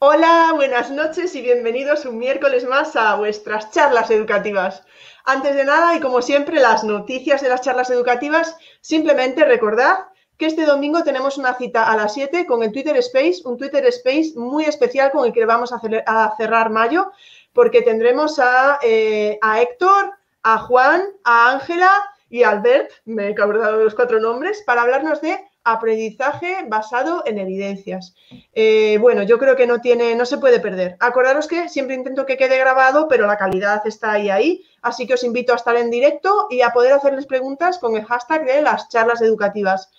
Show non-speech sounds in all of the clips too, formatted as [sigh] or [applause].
Hola, buenas noches y bienvenidos un miércoles más a vuestras charlas educativas. Antes de nada, y como siempre, las noticias de las charlas educativas, simplemente recordad que este domingo tenemos una cita a las 7 con el Twitter Space, un Twitter Space muy especial con el que vamos a, cerrar mayo, porque tendremos a, eh, a Héctor, a Juan, a Ángela y a Albert, me he acordado de los cuatro nombres, para hablarnos de aprendizaje basado en evidencias. Eh, bueno, yo creo que no tiene, no se puede perder. Acordaros que siempre intento que quede grabado, pero la calidad está ahí ahí. Así que os invito a estar en directo y a poder hacerles preguntas con el hashtag de las charlas educativas.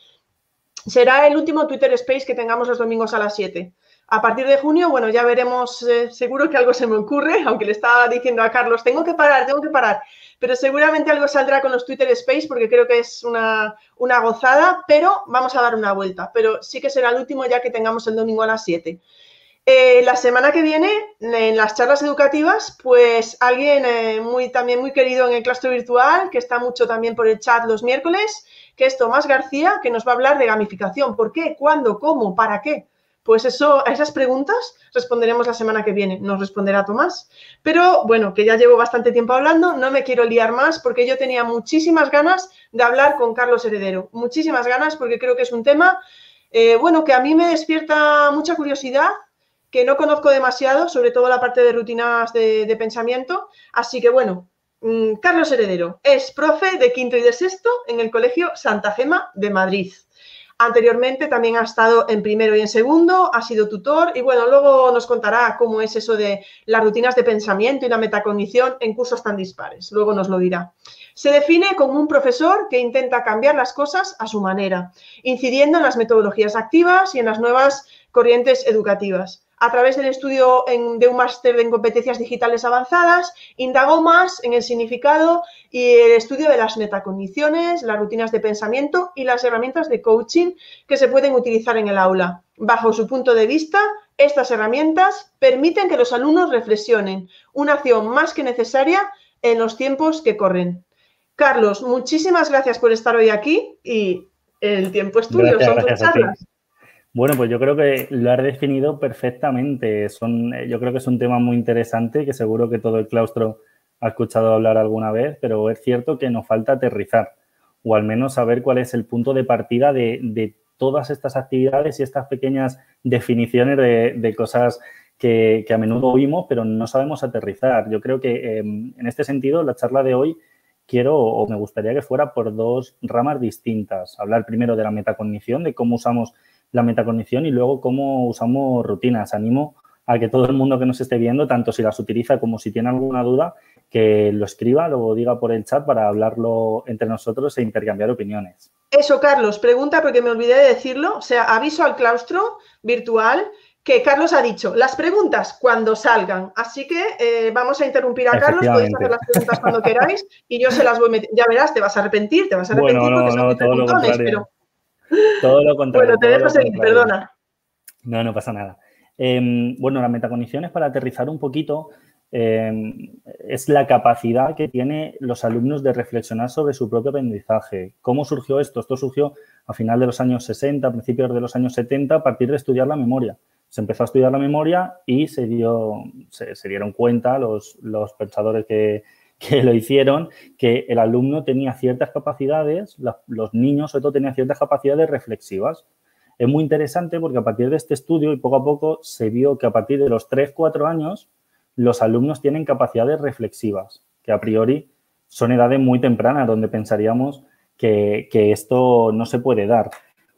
Será el último Twitter Space que tengamos los domingos a las 7. A partir de junio, bueno, ya veremos, eh, seguro que algo se me ocurre, aunque le estaba diciendo a Carlos, tengo que parar, tengo que parar pero seguramente algo saldrá con los Twitter Space porque creo que es una, gozada, pero vamos a dar una vuelta. Pero sí que será el último ya que tengamos el domingo a las 7. Eh, la semana que viene, en las charlas educativas, pues alguien eh, muy, también muy querido en el claustro virtual, que está mucho también por el chat los miércoles, que es Tomás García, que nos va a hablar de gamificación. ¿Por qué? ¿Cuándo? ¿Cómo? ¿Para qué? Pues eso, a esas preguntas responderemos la semana que viene. Nos responderá Tomás. Pero bueno, que ya llevo bastante tiempo hablando, no me quiero liar más porque yo tenía muchísimas ganas de hablar con Carlos Heredero. Muchísimas ganas porque creo que es un tema, eh, bueno, que a mí me despierta mucha curiosidad, que no conozco demasiado, sobre todo la parte de rutinas de, de pensamiento. Así que bueno, mm, Carlos Heredero es profe de quinto y de sexto en el Colegio Santa Gema de Madrid. Anteriormente también ha estado en primero y en segundo, ha sido tutor y bueno, luego nos contará cómo es eso de las rutinas de pensamiento y la metacognición en cursos tan dispares. Luego nos lo dirá. Se define como un profesor que intenta cambiar las cosas a su manera, incidiendo en las metodologías activas y en las nuevas corrientes educativas a través del estudio de un máster en competencias digitales avanzadas, indagó más en el significado y el estudio de las metacondiciones, las rutinas de pensamiento y las herramientas de coaching que se pueden utilizar en el aula. Bajo su punto de vista, estas herramientas permiten que los alumnos reflexionen, una acción más que necesaria en los tiempos que corren. Carlos, muchísimas gracias por estar hoy aquí y el tiempo es tuyo, son tus charlas. Bueno, pues yo creo que lo has definido perfectamente. Son, eh, yo creo que es un tema muy interesante que seguro que todo el claustro ha escuchado hablar alguna vez, pero es cierto que nos falta aterrizar o al menos saber cuál es el punto de partida de, todas estas actividades y estas pequeñas definiciones de, cosas que, a menudo oímos, pero no sabemos aterrizar. Yo creo que em, en este sentido la charla de hoy quiero o me gustaría que fuera por dos ramas distintas. Hablar primero de la metacognición, de cómo usamos la metacognición y luego cómo usamos rutinas. Animo a que todo el mundo que nos esté viendo, tanto si las utiliza como si tiene alguna duda, que lo escriba, lo diga por el chat para hablarlo entre nosotros e intercambiar opiniones. Eso, Carlos, pregunta porque me olvidé de decirlo. O sea, aviso al claustro virtual que Carlos ha dicho, las preguntas cuando salgan. Así que eh, vamos a interrumpir a Carlos, podéis hacer las preguntas cuando queráis y yo se las voy metiendo. Ya verás, te vas a arrepentir, te vas a arrepentir bueno, no, no, todo lo contrario. Todo lo contrario. Bueno, te dejo seguir, perdona. No, no pasa nada. Em, bueno, las metacondiciones, para aterrizar un poquito, em, es la capacidad que tienen los alumnos de reflexionar sobre su propio aprendizaje. ¿Cómo surgió esto? Esto surgió a final de los años 60, a principios de los años 70, a partir de estudiar la memoria. Se empezó a estudiar la memoria y se, dio, se, dieron cuenta los, los pensadores que, que lo hicieron, que el alumno tenía ciertas capacidades, los niños sobre todo tenían ciertas capacidades reflexivas. Es muy interesante porque a partir de este estudio y poco a poco se vio que a partir de los 3, 4 años los alumnos tienen capacidades reflexivas, que a priori son edades muy tempranas donde pensaríamos que, que esto no se puede dar.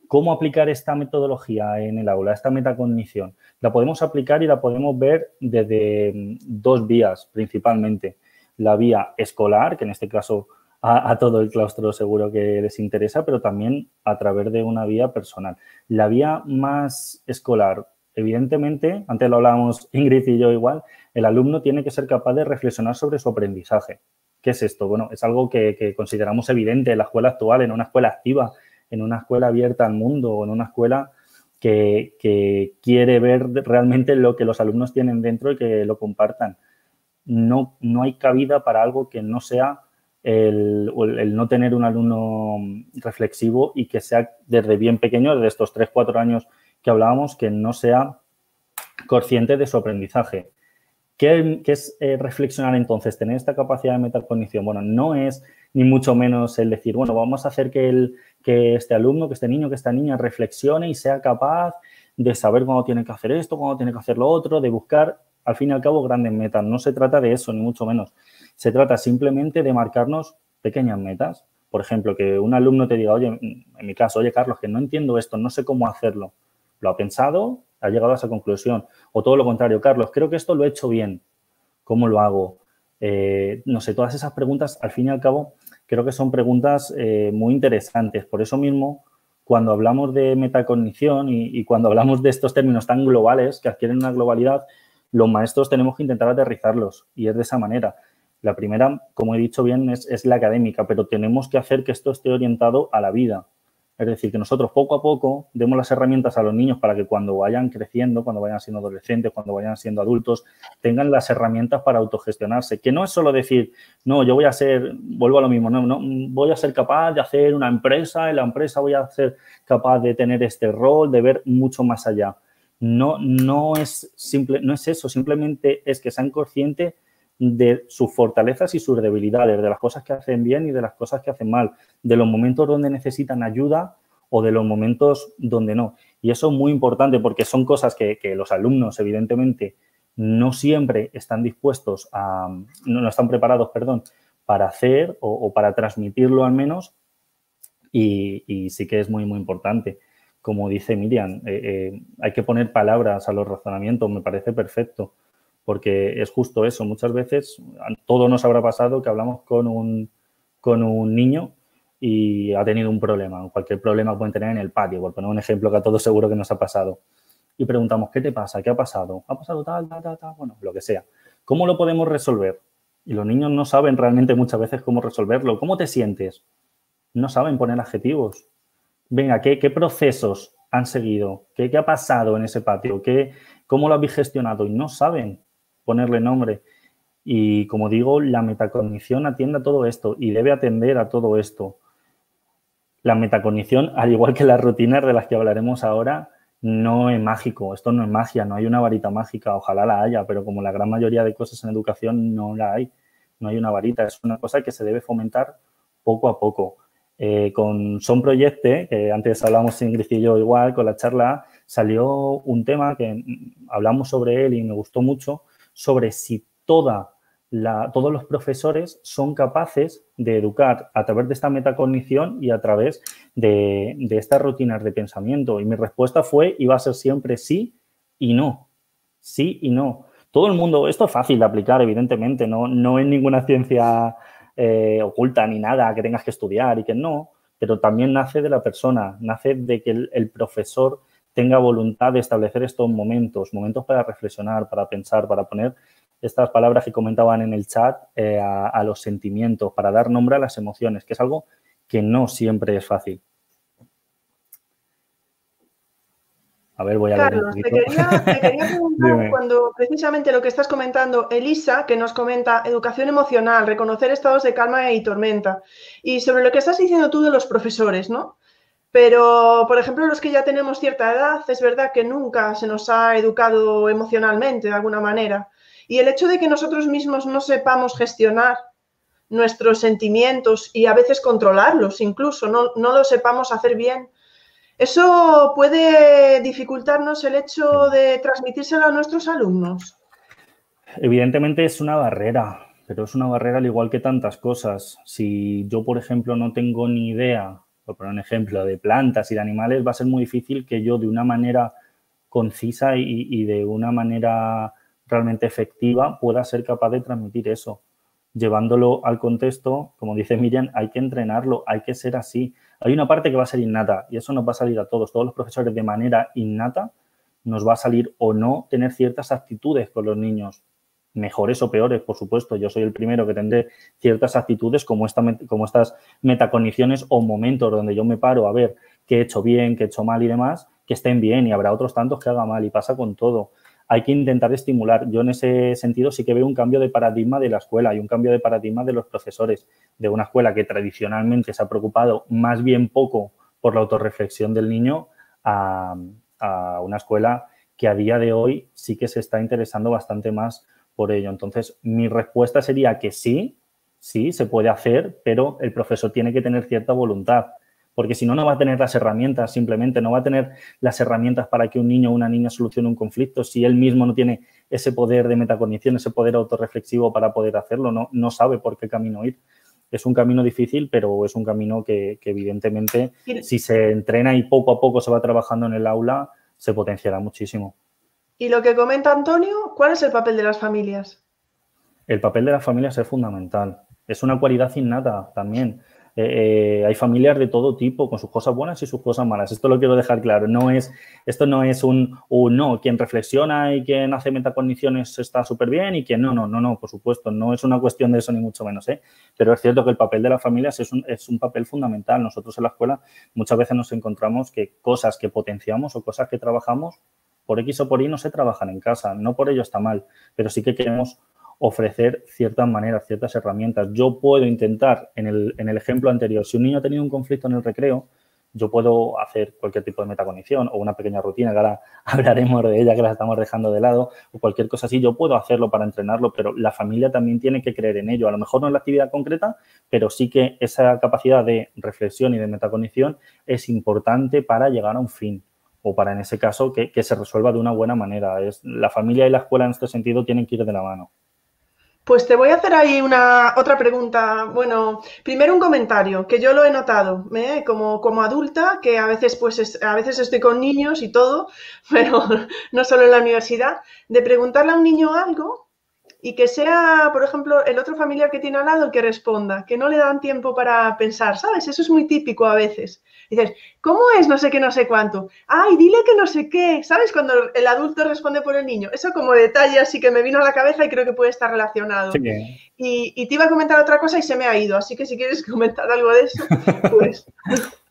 ¿Cómo aplicar esta metodología en el aula, esta metacognición? La podemos aplicar y la podemos ver desde dos vías principalmente la vía escolar, que en este caso a, todo el claustro seguro que les interesa, pero también a través de una vía personal. La vía más escolar, evidentemente, antes lo hablábamos [laughs] Ingrid y yo igual, el alumno tiene que ser capaz de reflexionar sobre su aprendizaje. ¿Qué es esto? Bueno, es algo que, consideramos evidente en la escuela actual, en una escuela activa, en una escuela abierta al mundo o en una escuela que, quiere ver realmente lo que los alumnos tienen dentro y que lo compartan. No, no hay cabida para algo que no sea el, no tener un alumno reflexivo y que sea desde bien pequeño, desde estos 3, 4 años que hablábamos, que no sea consciente de su aprendizaje. ¿Qué, es eh, reflexionar entonces? Tener esta capacidad de metacognición. Bueno, no es ni mucho menos el decir, bueno, vamos a hacer que, el, que este alumno, que este niño, que esta niña reflexione y sea capaz de saber cuándo tiene que hacer esto, cuándo tiene que hacer lo otro, de buscar, al fin y al cabo, grandes metas. No se trata de eso, ni mucho menos. Se trata simplemente de marcarnos pequeñas metas. Por ejemplo, que un alumno te diga, oye, en mi caso, oye, Carlos, que no entiendo esto, no sé cómo hacerlo. Lo ha pensado, ha llegado a esa conclusión. O todo lo contrario, Carlos, creo que esto lo he hecho bien. ¿Cómo lo hago? Eh, no sé, todas esas preguntas, al fin y al cabo, creo que son preguntas eh, muy interesantes. Por eso mismo, cuando hablamos de metacognición y, cuando hablamos de estos términos tan globales que adquieren una globalidad, los maestros tenemos que intentar aterrizarlos y es de esa manera. La primera, como he dicho bien, es la académica, pero tenemos que hacer que esto esté orientado a la vida, es decir, que nosotros poco a poco demos las herramientas a los niños para que cuando vayan creciendo, cuando vayan siendo adolescentes, cuando vayan siendo adultos, tengan las herramientas para autogestionarse. Que no es solo decir, no, yo voy a ser, vuelvo a lo mismo, no, no voy a ser capaz de hacer una empresa, en la empresa voy a ser capaz de tener este rol, de ver mucho más allá. No, no, es, simple, no es eso, simplemente es que sean conscientes de sus fortalezas y sus debilidades, de las cosas que hacen bien y de las cosas que hacen mal, de los momentos donde necesitan ayuda o de los momentos donde no. Y eso es muy importante porque son cosas que, los alumnos, evidentemente, no siempre están dispuestos a, no, están preparados, perdón, para hacer o, para transmitirlo al menos. Y, sí que es muy, muy importante. Como dice Miriam, eh, eh, hay que poner palabras a los razonamientos, me parece perfecto porque es justo eso. Muchas veces, todo nos habrá pasado que hablamos con un, con un niño y ha tenido un problema, cualquier problema pueden tener en el patio, por poner un ejemplo que a todos seguro que nos ha pasado. Y preguntamos, ¿qué te pasa? ¿Qué ha pasado? ¿Ha pasado tal, tal, tal, tal? Bueno, lo que sea. ¿Cómo lo podemos resolver? Y los niños no saben realmente muchas veces cómo resolverlo. ¿Cómo te sientes? No saben poner adjetivos. Venga, ¿qué, qué procesos han seguido? ¿Qué, ¿Qué, ha pasado en ese patio? ¿Qué, ¿Cómo lo habéis gestionado? Y no saben ponerle nombre. Y como digo, la metacognición atiende a todo esto y debe atender a todo esto. La metacognición, al igual que las rutinas de las que hablaremos ahora, no es mágico, esto no es magia, no hay una varita mágica, ojalá la haya, pero como la gran mayoría de cosas en educación no la hay, no hay una varita, es una cosa que se debe fomentar poco a poco. Eh, con Son Proyecte, que antes hablamos Ingrid y yo igual, con la charla, salió un tema que hablamos sobre él y me gustó mucho, sobre si toda la, todos los profesores son capaces de educar a través de esta metacognición y a través de, estas rutinas de pensamiento. Y mi respuesta fue, iba a ser siempre sí y no. Sí y no. Todo el mundo, esto es fácil de aplicar, evidentemente, no, no es ninguna ciencia eh, oculta ni nada que tengas que estudiar y que no, pero también nace de la persona, nace de que el profesor tenga voluntad de establecer estos momentos, momentos para reflexionar, para pensar, para poner estas palabras que comentaban en el chat eh, a, los sentimientos, para dar nombre a las emociones, que es algo que no siempre es fácil. A ver, voy a Carlos, te quería, te quería [laughs] preguntar cuando precisamente lo que estás comentando, Elisa, que nos comenta educación emocional, reconocer estados de calma y tormenta, y sobre lo que estás diciendo tú de los profesores, ¿no? Pero, por ejemplo, los que ya tenemos cierta edad, es verdad que nunca se nos ha educado emocionalmente de alguna manera. Y el hecho de que nosotros mismos no sepamos gestionar nuestros sentimientos y a veces controlarlos incluso, no, no lo sepamos hacer bien, eso puede dificultarnos el hecho de transmitírselo a nuestros alumnos. Evidentemente es una barrera, pero es una barrera al igual que tantas cosas. Si yo, por ejemplo, no tengo ni idea por poner un ejemplo, de plantas y de animales, va a ser muy difícil que yo de una manera concisa y, de una manera realmente efectiva pueda ser capaz de transmitir eso. llevándolo al contexto, como dice Miriam, hay que entrenarlo, hay que ser así. Hay una parte que va a ser innata y eso nos va a salir a todos, todos los profesores de manera innata, nos va a salir o no tener ciertas actitudes con los niños, mejores o peores, por supuesto. Yo soy el primero que tendré ciertas actitudes como, esta, como estas metacondiciones o momentos donde yo me paro a ver qué he hecho bien, qué he hecho mal y demás, que estén bien. Y habrá otros tantos que haga mal y pasa con todo hay que intentar estimular. Yo en ese sentido sí que veo un cambio de paradigma de la escuela y un cambio de paradigma de los profesores, de una escuela que tradicionalmente se ha preocupado más bien poco por la autorreflexión del niño a, una escuela que a día de hoy sí que se está interesando bastante más por ello. Entonces, mi respuesta sería que sí, sí, se puede hacer, pero el profesor tiene que tener cierta voluntad porque si no, no va a tener las herramientas, simplemente no va a tener las herramientas para que un niño o una niña solucione un conflicto si él mismo no tiene ese poder de metacognición, ese poder autorreflexivo para poder hacerlo, no, no sabe por qué camino ir. Es un camino difícil, pero es un camino que, evidentemente, si se entrena y poco a poco se va trabajando en el aula, se potenciará muchísimo. Y lo que comenta Antonio, ¿cuál es el papel de las familias? El papel de las familias es fundamental. Es una cualidad innata también. Eh, eh, hay familias de todo tipo, con sus cosas buenas y sus cosas malas. Esto lo quiero dejar claro. No es, esto no es un, no, quien reflexiona y quien hace metacogniciones está súper bien y quien no, no, no, no, por supuesto. No es una cuestión de eso ni mucho menos. ¿eh? Pero es cierto que el papel de las familias es un, es un papel fundamental. Nosotros en la escuela muchas veces nos encontramos que cosas que potenciamos o cosas que trabajamos por X o por Y no se trabajan en casa. No por ello está mal, pero sí que queremos ofrecer ciertas maneras, ciertas herramientas. Yo puedo intentar, en el, en el, ejemplo anterior, si un niño ha tenido un conflicto en el recreo, yo puedo hacer cualquier tipo de metacognición o una pequeña rutina, que ahora [laughs] hablaremos de ella, que la estamos dejando de lado, o cualquier cosa así, yo puedo hacerlo para entrenarlo, pero la familia también tiene que creer en ello. A lo mejor no en la actividad concreta, pero sí que esa capacidad de reflexión y de metacognición es importante para llegar a un fin o para, en ese caso, que, que se resuelva de una buena manera. Es, la familia y la escuela en este sentido tienen que ir de la mano. Pues te voy a hacer ahí una otra pregunta. Bueno, primero un comentario, que yo lo he notado, ¿eh? como, como adulta, que a veces, pues, a veces estoy con niños y todo, [laughs] pero no solo en la universidad, de preguntarle a un niño algo y que sea, por ejemplo, el otro familiar que tiene al lado el que responda, que no le dan tiempo para pensar, ¿sabes? Eso es muy típico a veces. Dices, ¿cómo es no sé qué, no sé cuánto? Ay, dile que no sé qué, ¿sabes? Cuando el adulto responde por el niño. Eso como detalle así que me vino a la cabeza y creo que puede estar relacionado. Y, y, te iba a comentar otra cosa y se me ha ido, así que si quieres [laughs] comentar algo de eso, pues... [laughs]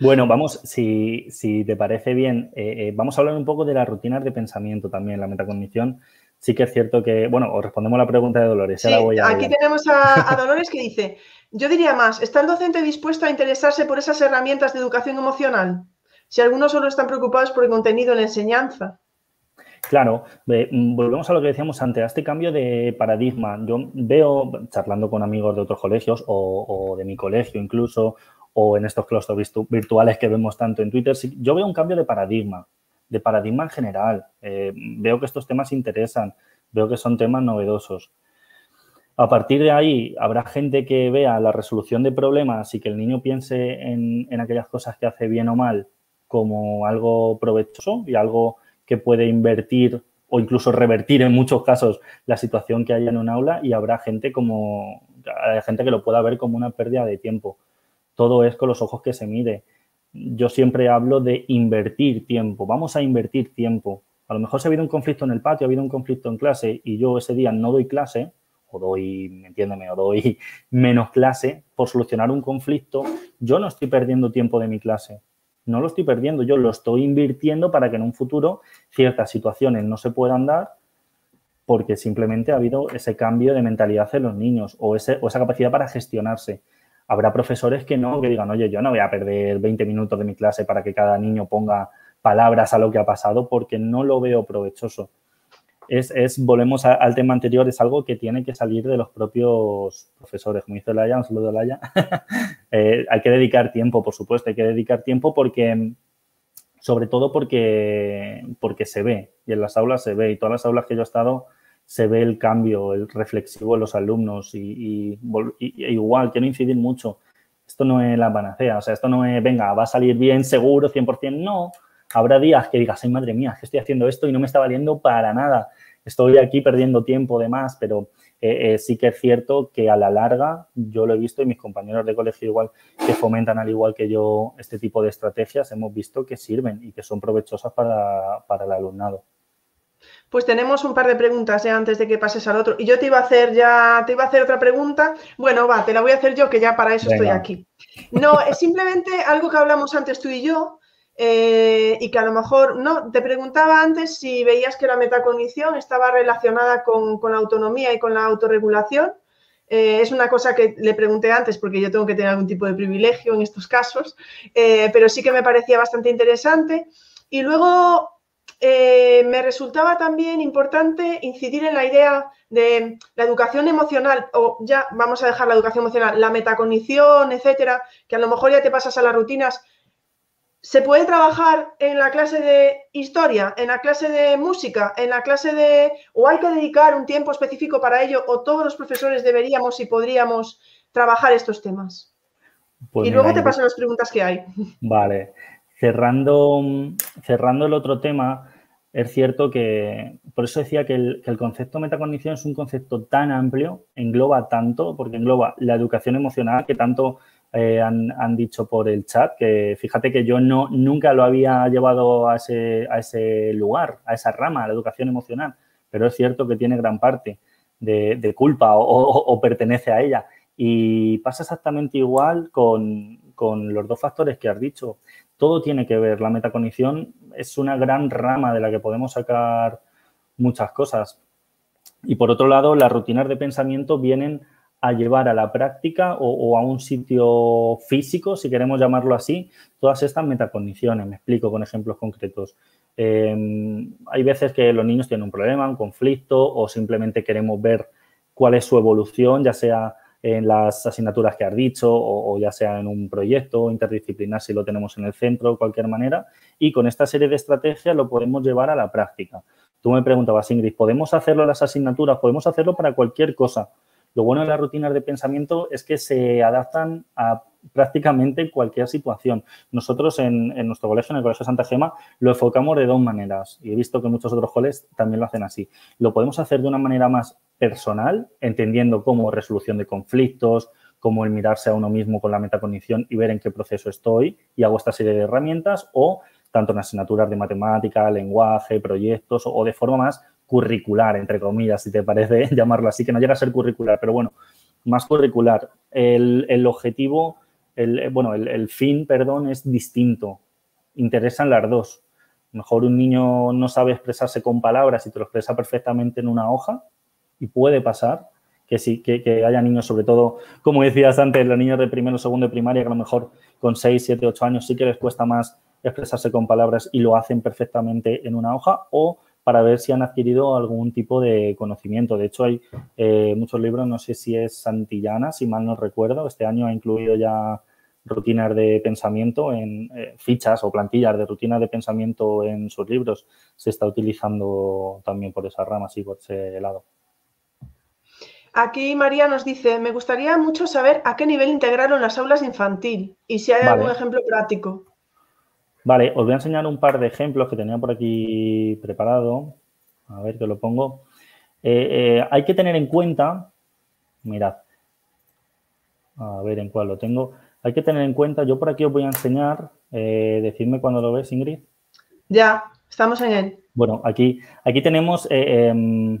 Bueno, vamos, si, si te parece bien, eh, eh, vamos a hablar un poco de las rutinas de pensamiento también, la metacognición sí que es cierto que, bueno, os respondemos la pregunta de Dolores. aquí tenemos a, Dolores que dice, yo diría más, ¿está el docente dispuesto a interesarse por esas herramientas de educación emocional? Si algunos solo están preocupados por el contenido en la enseñanza. Claro, mm, volvemos a lo que decíamos antes, a este cambio de paradigma. Yo veo, charlando con amigos de otros colegios o, de mi colegio incluso, o en estos claustros virtuales que vemos tanto en Twitter, yo veo un cambio de paradigma de paradigma en general. Eh, veo que estos temas interesan, veo que son temas novedosos. A partir de ahí, habrá gente que vea la resolución de problemas y que el niño piense en, aquellas cosas que hace bien o mal como algo provechoso y algo que puede invertir o incluso revertir en muchos casos la situación que haya en un aula y habrá gente como gente que lo pueda ver como una pérdida de tiempo. Todo es con los ojos que se mide yo siempre hablo de invertir tiempo. Vamos a invertir tiempo. A lo mejor si ha habido un conflicto en el patio, ha habido un conflicto en clase y yo ese día no doy clase, o doy, entiéndeme, o doy [laughs] menos clase por solucionar un conflicto, yo no estoy perdiendo tiempo de mi clase. No lo estoy perdiendo, yo lo estoy invirtiendo para que en un futuro ciertas situaciones no se puedan dar porque simplemente ha habido ese cambio de mentalidad en los niños o, ese, o esa capacidad para gestionarse habrá profesores que no, que digan, oye, yo no voy a perder 20 minutos de mi clase para que cada niño ponga palabras a lo que ha pasado porque no lo veo provechoso. Es, es volvemos al tema anterior, es algo que tiene que salir de los propios profesores. Como dice Laia, un saludo a Laia. [laughs] Eh, hay que dedicar tiempo, por supuesto, hay que dedicar tiempo porque, sobre todo porque, porque se ve, y en las aulas se ve, y todas las aulas que yo he estado, se ve el cambio, el reflexivo en los alumnos y, igual, quiero incidir mucho, esto no es la panacea, o sea, esto no es, venga, va a salir bien seguro, 100%, no, habrá días que digas, ay, madre mía, que estoy haciendo esto y no me está valiendo para nada. estoy aquí perdiendo tiempo de más, pero eh, eh, sí que es cierto que a la larga, yo lo he visto y mis compañeros de colegio igual que fomentan al igual que yo este tipo de estrategias, hemos visto que sirven y que son provechosas para, para el alumnado. Pues tenemos un par de preguntas ya antes de que pases al otro. Y yo te iba a hacer ya, te iba a hacer otra pregunta. Bueno, va, te la voy a hacer yo, que ya para eso estoy aquí. No, es simplemente algo que hablamos antes tú y yo, eh, y que a lo mejor, no, te preguntaba antes si veías que la metacognición estaba relacionada con, la autonomía y con la autorregulación. Eh, es una cosa que le pregunté antes porque yo tengo que tener algún tipo de privilegio en estos casos, eh, pero sí que me parecía bastante interesante. Y luego me resultaba también importante incidir en la idea de la educación emocional, o ya vamos a dejar la educación emocional, la metacognición, etcétera, que a lo mejor ya te pasas a las rutinas. ¿Se puede trabajar en la clase de historia, en la clase de música, en la clase de... o hay que dedicar un tiempo específico para ello, o todos los profesores deberíamos y podríamos trabajar estos temas? Pues y luego te paso las preguntas que hay. Vale. Cerrando, cerrando el otro tema, es cierto que, por eso decía que el, que el, concepto metacognición es un concepto tan amplio, engloba tanto, porque engloba la educación emocional que tanto eh, han, han, dicho por el chat, que fíjate que yo no, nunca lo había llevado a ese, a ese lugar, a esa rama, a la educación emocional, pero es cierto que tiene gran parte de, de culpa o, o, o, pertenece a ella. Y pasa exactamente igual con, con los dos factores que has dicho todo tiene que ver. La metacognición es una gran rama de la que podemos sacar muchas cosas. Y por otro lado, las rutinas de pensamiento vienen a llevar a la práctica o, a un sitio físico, si queremos llamarlo así, todas estas metacogniciones. Me explico con ejemplos concretos. Em, hay veces que los niños tienen un problema, un conflicto o simplemente queremos ver cuál es su evolución, ya sea en las asignaturas que has dicho o, ya sea en un proyecto interdisciplinar si lo tenemos en el centro, de cualquier manera. Y con esta serie de estrategias lo podemos llevar a la práctica. Tú me preguntabas, Ingrid, ¿podemos hacerlo en las asignaturas? Podemos hacerlo para cualquier cosa. Lo bueno de las rutinas de pensamiento es que se adaptan a prácticamente cualquier situación. Nosotros en, nuestro colegio, en el Colegio Santa Gema, lo enfocamos de dos maneras y he visto que muchos otros colegios también lo hacen así. Lo podemos hacer de una manera más personal, entendiendo cómo resolución de conflictos, cómo el mirarse a uno mismo con la metacognición y ver en qué proceso estoy y hago esta serie de herramientas o tanto en asignaturas de matemática, lenguaje, proyectos o de forma más curricular, entre comillas, si te parece [laughs] llamarlo así, que no llega a ser curricular, pero bueno, más curricular. El, el objetivo, el, bueno, el, fin, perdón, es distinto. Interesan las dos. mejor un niño no sabe expresarse con palabras y te lo expresa perfectamente en una hoja, y puede pasar que sí, que, que, haya niños, sobre todo, como decías antes, los niños de primero, segundo de primaria, que a lo mejor con 6, 7, 8 años sí que les cuesta más expresarse con palabras y lo hacen perfectamente en una hoja o para ver si han adquirido algún tipo de conocimiento. De hecho, hay eh, muchos libros, no sé si es Santillana, si mal no recuerdo, este año ha incluido ya rutinas de pensamiento en eh, fichas o plantillas de rutinas de pensamiento en sus libros. Se está utilizando también por esa rama, sí, por ese lado. Aquí María nos dice, me gustaría mucho saber a qué nivel integraron las aulas infantil y si hay vale. algún ejemplo práctico. Vale, os voy a enseñar un par de ejemplos que tenía por aquí preparado. A ver que lo pongo. Eh, eh, hay que tener en cuenta, mirad, a ver en cuál lo tengo. Hay que tener en cuenta, yo por aquí os voy a enseñar, eh, decidme cuando lo ves, Ingrid. Ya, estamos en él. Bueno, aquí, aquí tenemos eh, eh,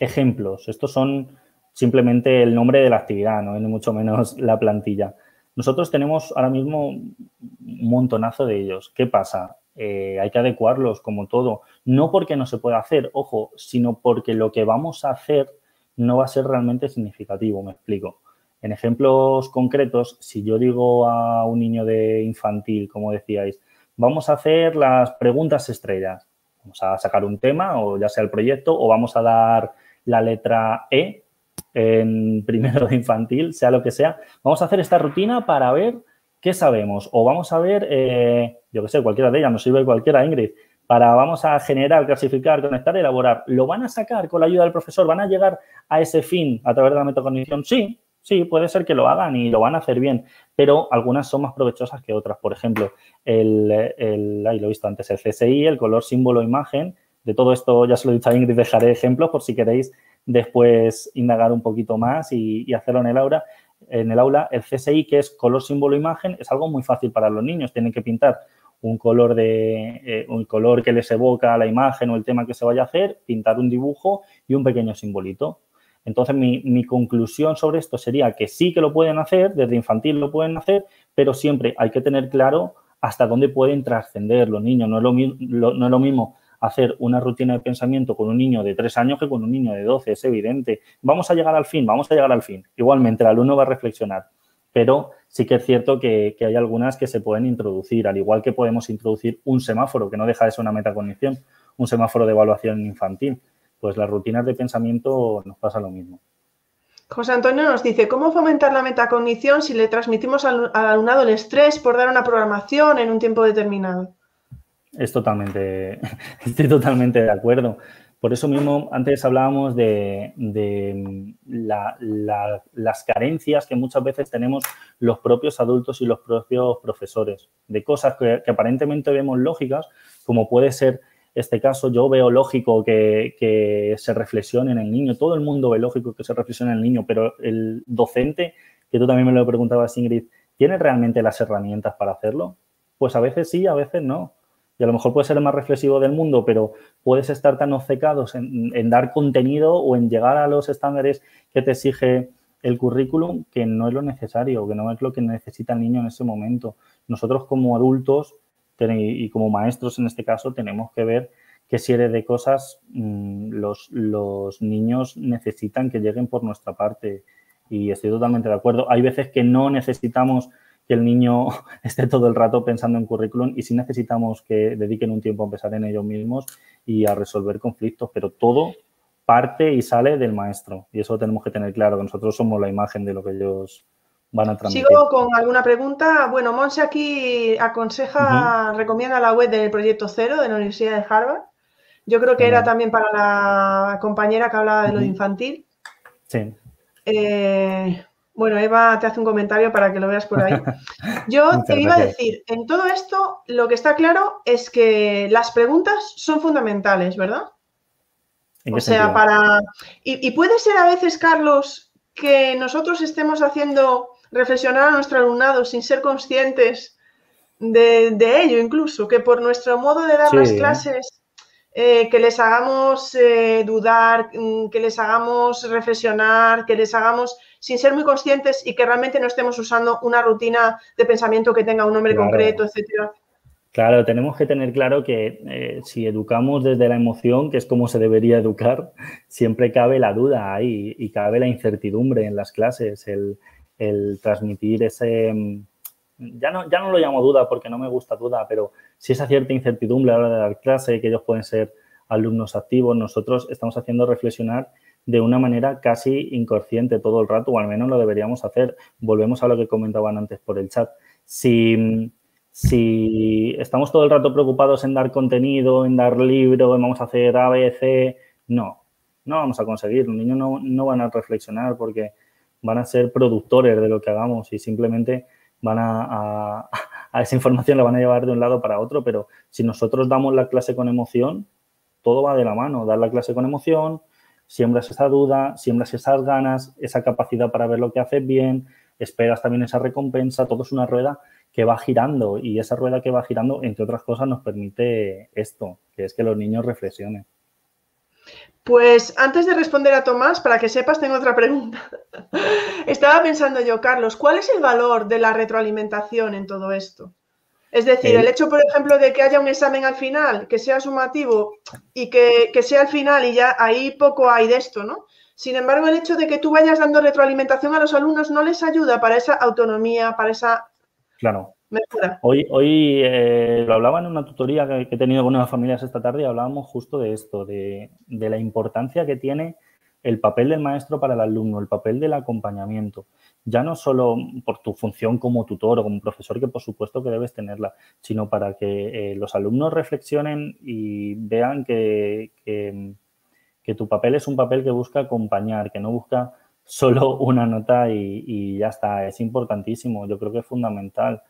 ejemplos. Estos son simplemente el nombre de la actividad, no ni mucho menos la plantilla. Nosotros tenemos ahora mismo un montonazo de ellos. ¿Qué pasa? Eh, hay que adecuarlos como todo. No porque no se pueda hacer, ojo, sino porque lo que vamos a hacer no va a ser realmente significativo, me explico. En ejemplos concretos, si yo digo a un niño de infantil, como decíais, vamos a hacer las preguntas estrellas. Vamos a sacar un tema, o ya sea el proyecto, o vamos a dar la letra E en primero de infantil, sea lo que sea, vamos a hacer esta rutina para ver qué sabemos. O vamos a ver, eh, yo que sé, cualquiera de ellas, nos sirve cualquiera, Ingrid, para vamos a generar, clasificar, conectar, elaborar. ¿Lo van a sacar con la ayuda del profesor? ¿Van a llegar a ese fin a través de la metacognición? Sí, sí, puede ser que lo hagan y lo van a hacer bien, pero algunas son más provechosas que otras. Por ejemplo, el, el ahí lo he visto antes, el CSI, el color, símbolo, imagen, De todo esto, ya se lo he dicho a Ingrid, dejaré ejemplos por si queréis después indagar un poquito más y, hacerlo en el aula. En el aula, el CSI, que es color, símbolo, imagen, es algo muy fácil para los niños. Tienen que pintar un color, de, eh, un color que les evoca la imagen o el tema que se vaya a hacer, pintar un dibujo y un pequeño simbolito. Entonces, mi, conclusión sobre esto sería que sí que lo pueden hacer, desde infantil lo pueden hacer, pero siempre hay que tener claro hasta dónde pueden trascender los niños. No no es lo mismo hacer una rutina de pensamiento con un niño de tres años que con un niño de 12, es evidente. Vamos a llegar al fin, vamos a llegar al fin. Igualmente, el alumno va a reflexionar, pero sí que es cierto que, hay algunas que se pueden introducir, al igual que podemos introducir un semáforo, que no deja de ser una metacognición, un semáforo de evaluación infantil. Pues las rutinas de pensamiento nos pasa lo mismo. José Antonio nos dice, ¿cómo fomentar la metacognición si le transmitimos al, alumnado el estrés por dar una programación en un tiempo determinado? Es totalmente, [laughs] estoy totalmente de acuerdo. Por eso mismo, antes hablábamos de, las carencias que muchas veces tenemos los propios adultos y los propios profesores, de cosas que, que aparentemente vemos lógicas, como puede ser este caso yo veo lógico que, se reflexione en el niño, todo el mundo ve lógico que se reflexione en el niño, pero el docente, que tú también me lo preguntabas, Ingrid, ¿tiene realmente las herramientas para hacerlo? Pues a veces sí, a veces no. Y a lo mejor puede ser el más reflexivo del mundo, pero puedes estar tan obcecados en, dar contenido o en llegar a los estándares que te exige el currículum que no es lo necesario, que no es lo que necesita el niño en ese momento. Nosotros como adultos y como maestros en este caso tenemos que ver qué serie de cosas mm, los, los niños necesitan que lleguen por nuestra parte. Y estoy totalmente de acuerdo. Hay veces que no necesitamos que el niño [laughs] esté todo el rato pensando en currículum y sí necesitamos que dediquen un tiempo a empezar en ellos mismos y a resolver conflictos, pero todo parte y sale del maestro. Y eso tenemos que tener claro, que nosotros somos la imagen de lo que ellos Sigo con alguna pregunta. Bueno, Monse aquí aconseja, recomienda la web del Proyecto Cero de la Universidad de Harvard. Yo creo que era también para la compañera que hablaba de lo infantil. Sí. Eh, bueno, Eva te hace un comentario para que lo veas por ahí. [laughs] Yo te iba a decir, en todo esto lo que está claro es que las preguntas son fundamentales, ¿verdad? o sea, para... y puede ser a veces, Carlos, que nosotros estemos haciendo reflexionar a nuestro alumnado sin ser conscientes de, ello incluso, que por nuestro modo de dar las clases, eh, que les hagamos eh, dudar, mm, que les hagamos reflexionar, que les hagamos sin ser muy conscientes y que realmente no estemos usando una rutina de pensamiento que tenga un nombre concreto, etcétera. Claro, tenemos que tener claro que eh, si educamos desde la emoción, que es como se debería educar, [laughs] siempre cabe la duda ahí y cabe la incertidumbre en las clases, el, el transmitir ese, mm, ya no, ya no lo llamo duda porque no me gusta duda, pero si esa cierta incertidumbre a la hora de dar clase, que ellos pueden ser alumnos activos, nosotros estamos haciendo reflexionar de una manera casi inconsciente todo el rato, o al menos lo deberíamos hacer. Volvemos a lo que comentaban antes por el chat. Si, si estamos todo el rato preocupados en dar contenido, en dar libro, en vamos a hacer A, B, C, no, no vamos a conseguir. Los niños no, no van a reflexionar porque van a ser productores de lo que hagamos y simplemente van a, [laughs] a, esa información la van a llevar de un lado para otro, pero si nosotros damos la clase con emoción, todo va de la mano, dar la clase con emoción, siembras esa duda, siembras esas ganas, esa capacidad para ver lo que haces bien, esperas también esa recompensa, todo es una rueda que va girando y esa rueda que va girando, entre otras cosas, nos permite esto, que es que los niños reflexionen. Pues antes de responder a Tomás, para que sepas, tengo otra pregunta. [laughs] Estaba pensando yo, Carlos, ¿cuál es el valor de la retroalimentación en todo esto? Es decir, el, hecho, por ejemplo, de que haya un examen al final, que sea sumativo y que, sea al final y ya ahí poco hay de esto, ¿no? Sin embargo, el hecho de que tú vayas dando retroalimentación a los alumnos no les ayuda para esa autonomía, para esa claro. Hoy, hoy eh, lo hablaba en una tutoría que, he tenido con unas familias esta tarde y hablábamos justo de esto, de, la importancia que tiene el papel del maestro para el alumno, el papel del acompañamiento. Ya no solo por tu función como tutor o como profesor, que por supuesto que debes tenerla, sino para que eh, los alumnos reflexionen y vean que, tu papel es un papel que busca acompañar, que no busca solo una nota y ya está. Es importantísimo, yo creo que es fundamental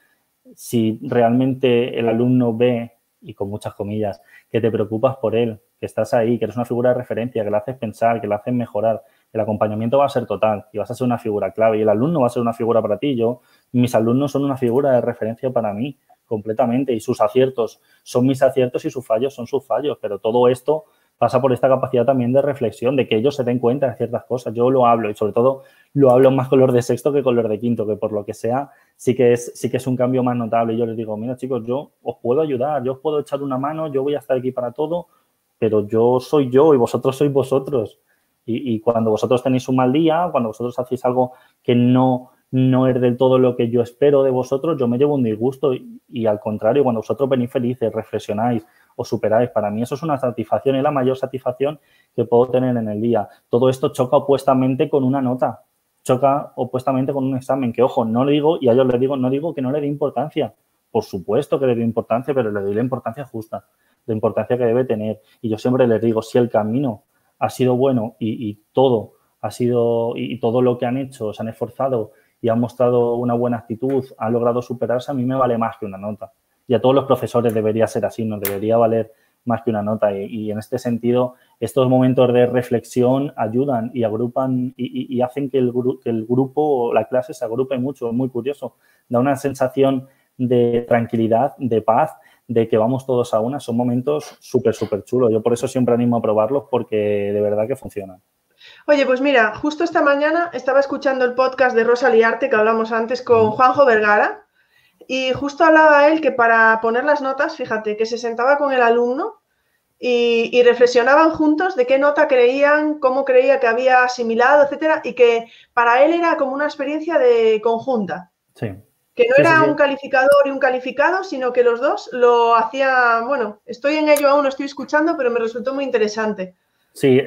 si realmente el alumno ve, y con muchas comillas, que te preocupas por él, que estás ahí, que eres una figura de referencia, que le haces pensar, que le haces mejorar. El acompañamiento va a ser total y vas a ser una figura clave y el alumno va a ser una figura para ti. Yo, mis alumnos son una figura de referencia para mí completamente y sus aciertos son mis aciertos y sus fallos son sus fallos, pero todo esto pasa por esta capacidad también de reflexión, de que ellos se den cuenta de ciertas cosas. Yo lo hablo y sobre todo lo hablo más con los de sexto que con los de quinto, que por lo que sea sí que es, sí que es un cambio más notable. Yo les digo, mira chicos, yo os puedo ayudar, yo os puedo echar una mano, yo voy a estar aquí para todo, pero yo soy yo y vosotros sois vosotros. Y, cuando vosotros tenéis un mal día, cuando vosotros hacéis algo que no, no es del todo lo que yo espero de vosotros, yo me llevo un disgusto y, y al contrario, cuando vosotros venís felices, reflexionáis, o superáis. Para mí eso es una satisfacción y la mayor satisfacción que puedo tener en el día. Todo esto choca opuestamente con una nota, choca opuestamente con un examen, que ojo, no le digo, y a ellos les digo, no digo que no le dé importancia. Por supuesto que le doy importancia, pero le doy la importancia justa, la importancia que debe tener. Y yo siempre les digo, si el camino ha sido bueno y, todo ha sido, y todo lo que han hecho, se han esforzado y han mostrado una buena actitud, han logrado superarse, a mí me vale más que una nota y a todos los profesores debería ser así, nos debería valer más que una nota. Y, en este sentido, estos momentos de reflexión ayudan y agrupan y, hacen que el, que el grupo o la clase se agrupe mucho. Es muy curioso. Da una sensación de tranquilidad, de paz, de que vamos todos a una. Son momentos súper, súper chulos. Yo por eso siempre animo a probarlos porque de verdad que funcionan. Oye, pues mira, justo esta mañana estaba escuchando el podcast de Rosa Liarte que hablamos antes con Juanjo Vergara y justo hablaba él que para poner las notas, fíjate, que se sentaba con el alumno y, reflexionaban juntos de qué nota creían, cómo creía que había asimilado, etcétera, y que para él era como una experiencia de conjunta. Sí. Que no era un calificador y un calificado, sino que los dos lo hacían, bueno, estoy en ello aún, lo estoy escuchando, pero me resultó muy interesante. Sí,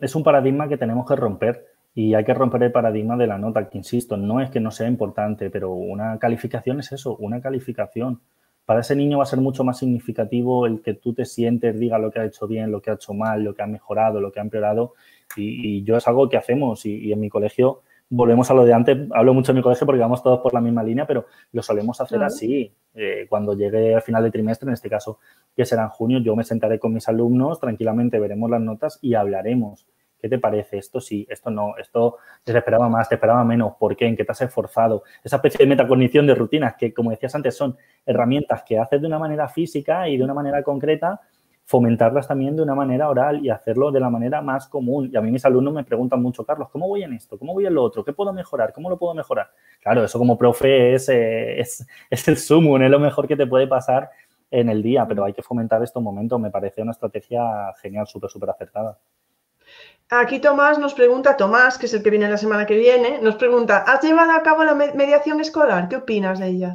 es un paradigma que tenemos que romper y hay que romper el paradigma de la nota, que insisto, no es que no sea importante, pero una calificación es eso, una calificación. Para ese niño va a ser mucho más significativo el que tú te sientes, diga lo que ha hecho bien, lo que ha hecho mal, lo que ha mejorado, lo que ha empeorado. Y, yo es algo que hacemos y, en mi colegio volvemos a lo de antes. Hablo mucho en mi colegio porque vamos todos por la misma línea, pero lo solemos hacer así. Eh, cuando llegue al final de trimestre, en este caso, que será en junio, yo me sentaré con mis alumnos, tranquilamente veremos las notas y hablaremos ¿Qué te parece? Esto sí, esto no, esto te esperaba más, te esperaba menos, ¿por qué? ¿En qué te has esforzado? Esa especie de metacognición de rutinas que, como decías antes, son herramientas que haces de una manera física y de una manera concreta, fomentarlas también de una manera oral y hacerlo de la manera más común. Y a mí mis alumnos me preguntan mucho, Carlos, ¿cómo voy en esto? ¿Cómo voy en lo otro? ¿Qué puedo mejorar? ¿Cómo lo puedo mejorar? Claro, eso como profe es, eh, es, [laughs] es el sumo, es lo mejor que te puede pasar en el día, pero hay que fomentar estos momentos. Me parece una estrategia genial, súper, súper acertada. Aquí Tomás nos pregunta, Tomás, que es el que viene la semana que viene, nos pregunta, ¿has llevado a cabo la mediación escolar? ¿Qué opinas de ella?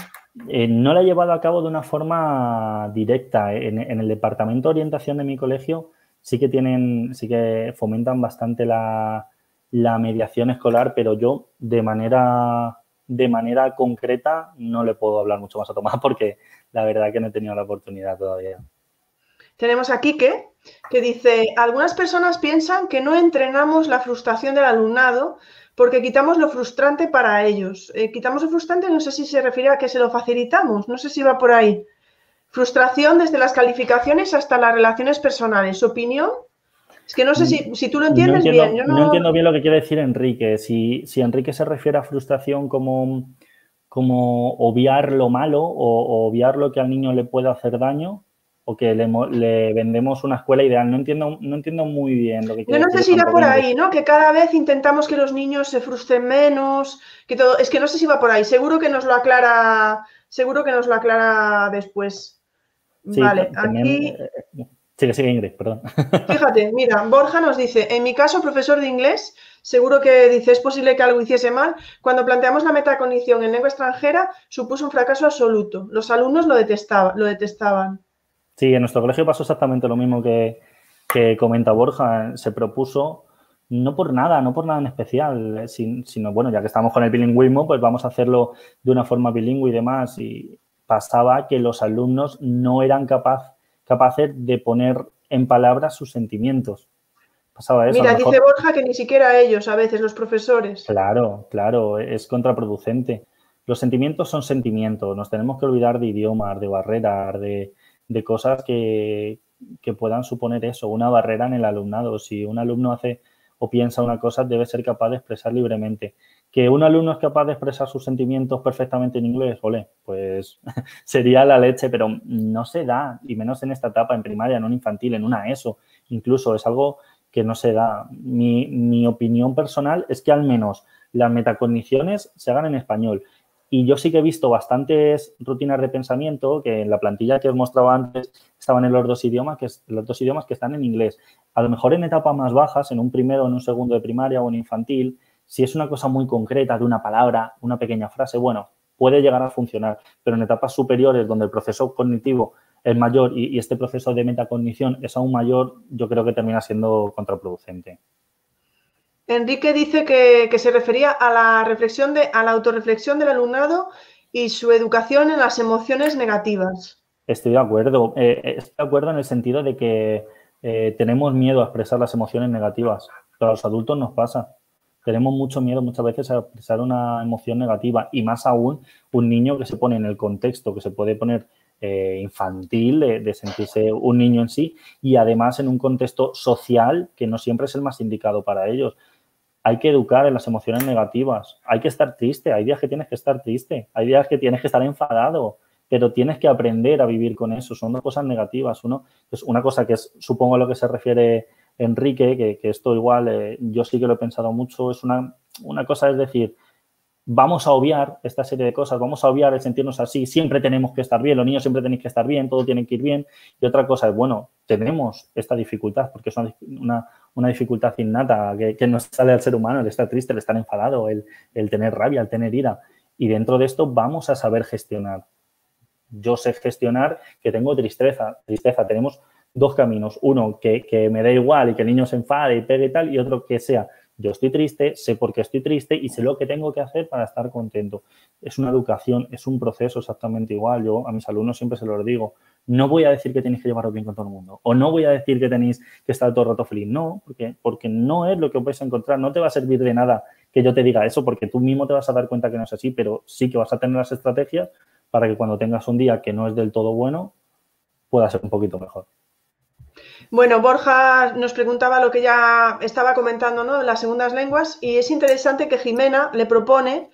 Eh, no la he llevado a cabo de una forma directa. En, el departamento de orientación de mi colegio sí que tienen, sí que fomentan bastante la, mediación escolar, pero yo de manera, de manera concreta no le puedo hablar mucho más a Tomás porque la verdad que no he tenido la oportunidad todavía. Tenemos a Quique, que dice, algunas personas piensan que no entrenamos la frustración del alumnado porque quitamos lo frustrante para ellos. Eh, quitamos lo frustrante, no sé si se refiere a que se lo facilitamos, no sé si va por ahí. Frustración desde las calificaciones hasta las relaciones personales. ¿Su opinión? Es que no sé si, tú lo entiendes bien. no... entiendo bien lo que quiere decir Enrique. Si, Enrique se refiere a frustración como, como obviar lo malo o obviar lo que al niño le puede hacer daño, o que le, vendemos una escuela ideal. No entiendo, no entiendo muy bien lo que Yo no sé si va por ahí, ¿no? Que cada vez intentamos que los niños se frustren menos, que todo. Es que no sé si va por ahí. Seguro que nos lo aclara, seguro que nos lo aclara después. vale, aquí. Eh, sigue, sigue Ingrid, perdón. [laughs] Fíjate, mira, Borja nos dice, en mi caso, profesor de inglés, seguro que dice, es posible que algo hiciese mal. Cuando planteamos la metacognición en lengua extranjera, supuso un fracaso absoluto. Los alumnos lo, detestaban, lo detestaban. Sí, en nuestro colegio pasó exactamente lo mismo que, comenta Borja. Se propuso, no por nada, no por nada en especial, eh, sino, bueno, ya que estamos con el bilingüismo, pues vamos a hacerlo de una forma bilingüe y demás. Y pasaba que los alumnos no eran capaz, capaces de poner en palabras sus sentimientos. Pasaba eso. Mira, dice Borja que ni siquiera ellos, a veces, los profesores. Claro, claro, es contraproducente. Los sentimientos son sentimientos, nos tenemos que olvidar de idiomas, de barreras, de, de cosas que, que puedan suponer eso, una barrera en el alumnado. Si un alumno hace o piensa una cosa, debe ser capaz de expresar libremente. Que un alumno es capaz de expresar sus sentimientos perfectamente en inglés, ole, pues [laughs] sería la leche, pero no se da, y menos en esta etapa, en primaria, en un infantil, en una ESO, incluso es algo que no se da. Mi, mi opinión personal es que al menos las metacogniciones se hagan en español. Y yo sí que he visto bastantes rutinas de pensamiento que en la plantilla que os mostraba antes estaban en los dos idiomas, que, los dos idiomas que están en inglés. A lo mejor en etapas más bajas, en un primero, en un segundo de primaria o en infantil, si es una cosa muy concreta de una palabra, una pequeña frase, bueno, puede llegar a funcionar. Pero en etapas superiores, donde el proceso cognitivo es mayor y, y este proceso de metacognición es aún mayor, yo creo que termina siendo contraproducente. Enrique dice que, se refería a la reflexión de, a la autorreflexión del alumnado y su educación en las emociones negativas. Estoy de acuerdo. Eh, eh, estoy de acuerdo en el sentido de que eh, tenemos miedo a expresar las emociones negativas, pero a los adultos nos pasa. Tenemos mucho miedo muchas veces a expresar una emoción negativa y más aún un niño que se pone en el contexto, que se puede poner infantil, de, sentirse un niño en sí y además en un contexto social que no siempre es el más indicado para ellos hay que educar en las emociones negativas. Hay que estar triste. Hay días que tienes que estar triste. Hay días que tienes que estar enfadado. Pero tienes que aprender a vivir con eso. Son dos cosas negativas. Uno es una cosa que es, supongo, a lo que se refiere Enrique, que, esto igual eh, yo sí que lo he pensado mucho. Es una, una cosa, es decir, vamos a obviar esta serie de cosas, vamos a obviar el sentirnos así, siempre tenemos que estar bien, los niños siempre tenéis que estar bien, todo tiene que ir bien. Y otra cosa es, bueno, tenemos esta dificultad, porque es una, dificultad innata que, que, nos sale al ser humano, el estar triste, el estar enfadado, el, el tener rabia, el tener ira. Y dentro de esto vamos a saber gestionar. Yo sé gestionar que tengo tristeza, tristeza. Tenemos dos caminos. Uno, que, que me da igual y que el niño se enfade y pegue y tal, y otro que sea yo estoy triste, sé por qué estoy triste y sé lo que tengo que hacer para estar contento. Es una educación, es un proceso exactamente igual. Yo a mis alumnos siempre se los digo. No voy a decir que tenéis que llevaros bien con todo el mundo. O no voy a decir que tenéis que estar todo el rato feliz. No, porque, porque no es lo que os vais a encontrar. No te va a servir de nada que yo te diga eso, porque tú mismo te vas a dar cuenta que no es así, pero sí que vas a tener las estrategias para que cuando tengas un día que no es del todo bueno, pueda ser un poquito mejor. Bueno, Borja nos preguntaba lo que ya estaba comentando, ¿no? Las segundas lenguas y es interesante que Jimena le propone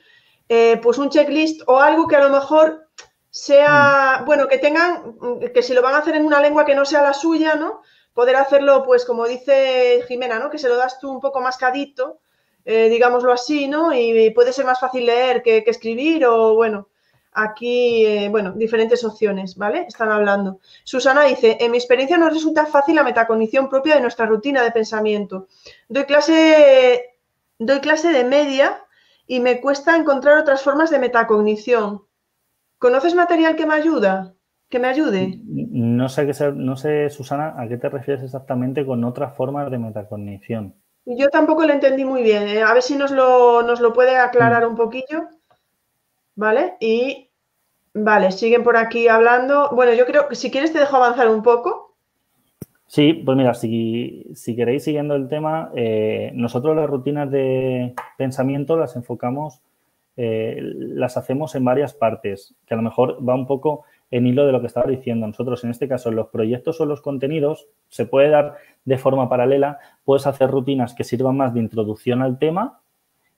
eh, pues un checklist o algo que a lo mejor sea, mm. bueno, que tengan, que si lo van a hacer en una lengua que no sea la suya, ¿no? Poder hacerlo, pues como dice Jimena, ¿no? Que se lo das tú un poco mascadito, eh, digámoslo así, ¿no? Y puede ser más fácil leer que escribir o, bueno, aquí, eh, bueno, diferentes opciones, ¿vale? Están hablando. Susana dice, en mi experiencia no resulta fácil la metacognición propia de nuestra rutina de pensamiento. Doy clase, doy clase de media y me cuesta encontrar otras formas de metacognición. ¿Conoces material que me ayuda? ¿Que me ayude? No sé, qué no sé, Susana, a qué te refieres exactamente con otras formas de metacognición. Yo tampoco lo entendí muy bien. ¿eh? A ver si nos lo, nos lo puede aclarar mm. un poquillo. ¿Vale? Y, vale, siguen por aquí hablando. Bueno, yo creo que si quieres te dejo avanzar un poco. Sí, pues mira, si, queréis siguiendo el tema, eh, nosotros las rutinas de pensamiento las enfocamos, eh, las hacemos en varias partes, que a lo mejor va un poco en hilo de lo que estaba diciendo. Nosotros, en este caso, los proyectos o los contenidos, se puede dar de forma paralela, puedes hacer rutinas que sirvan más de introducción al tema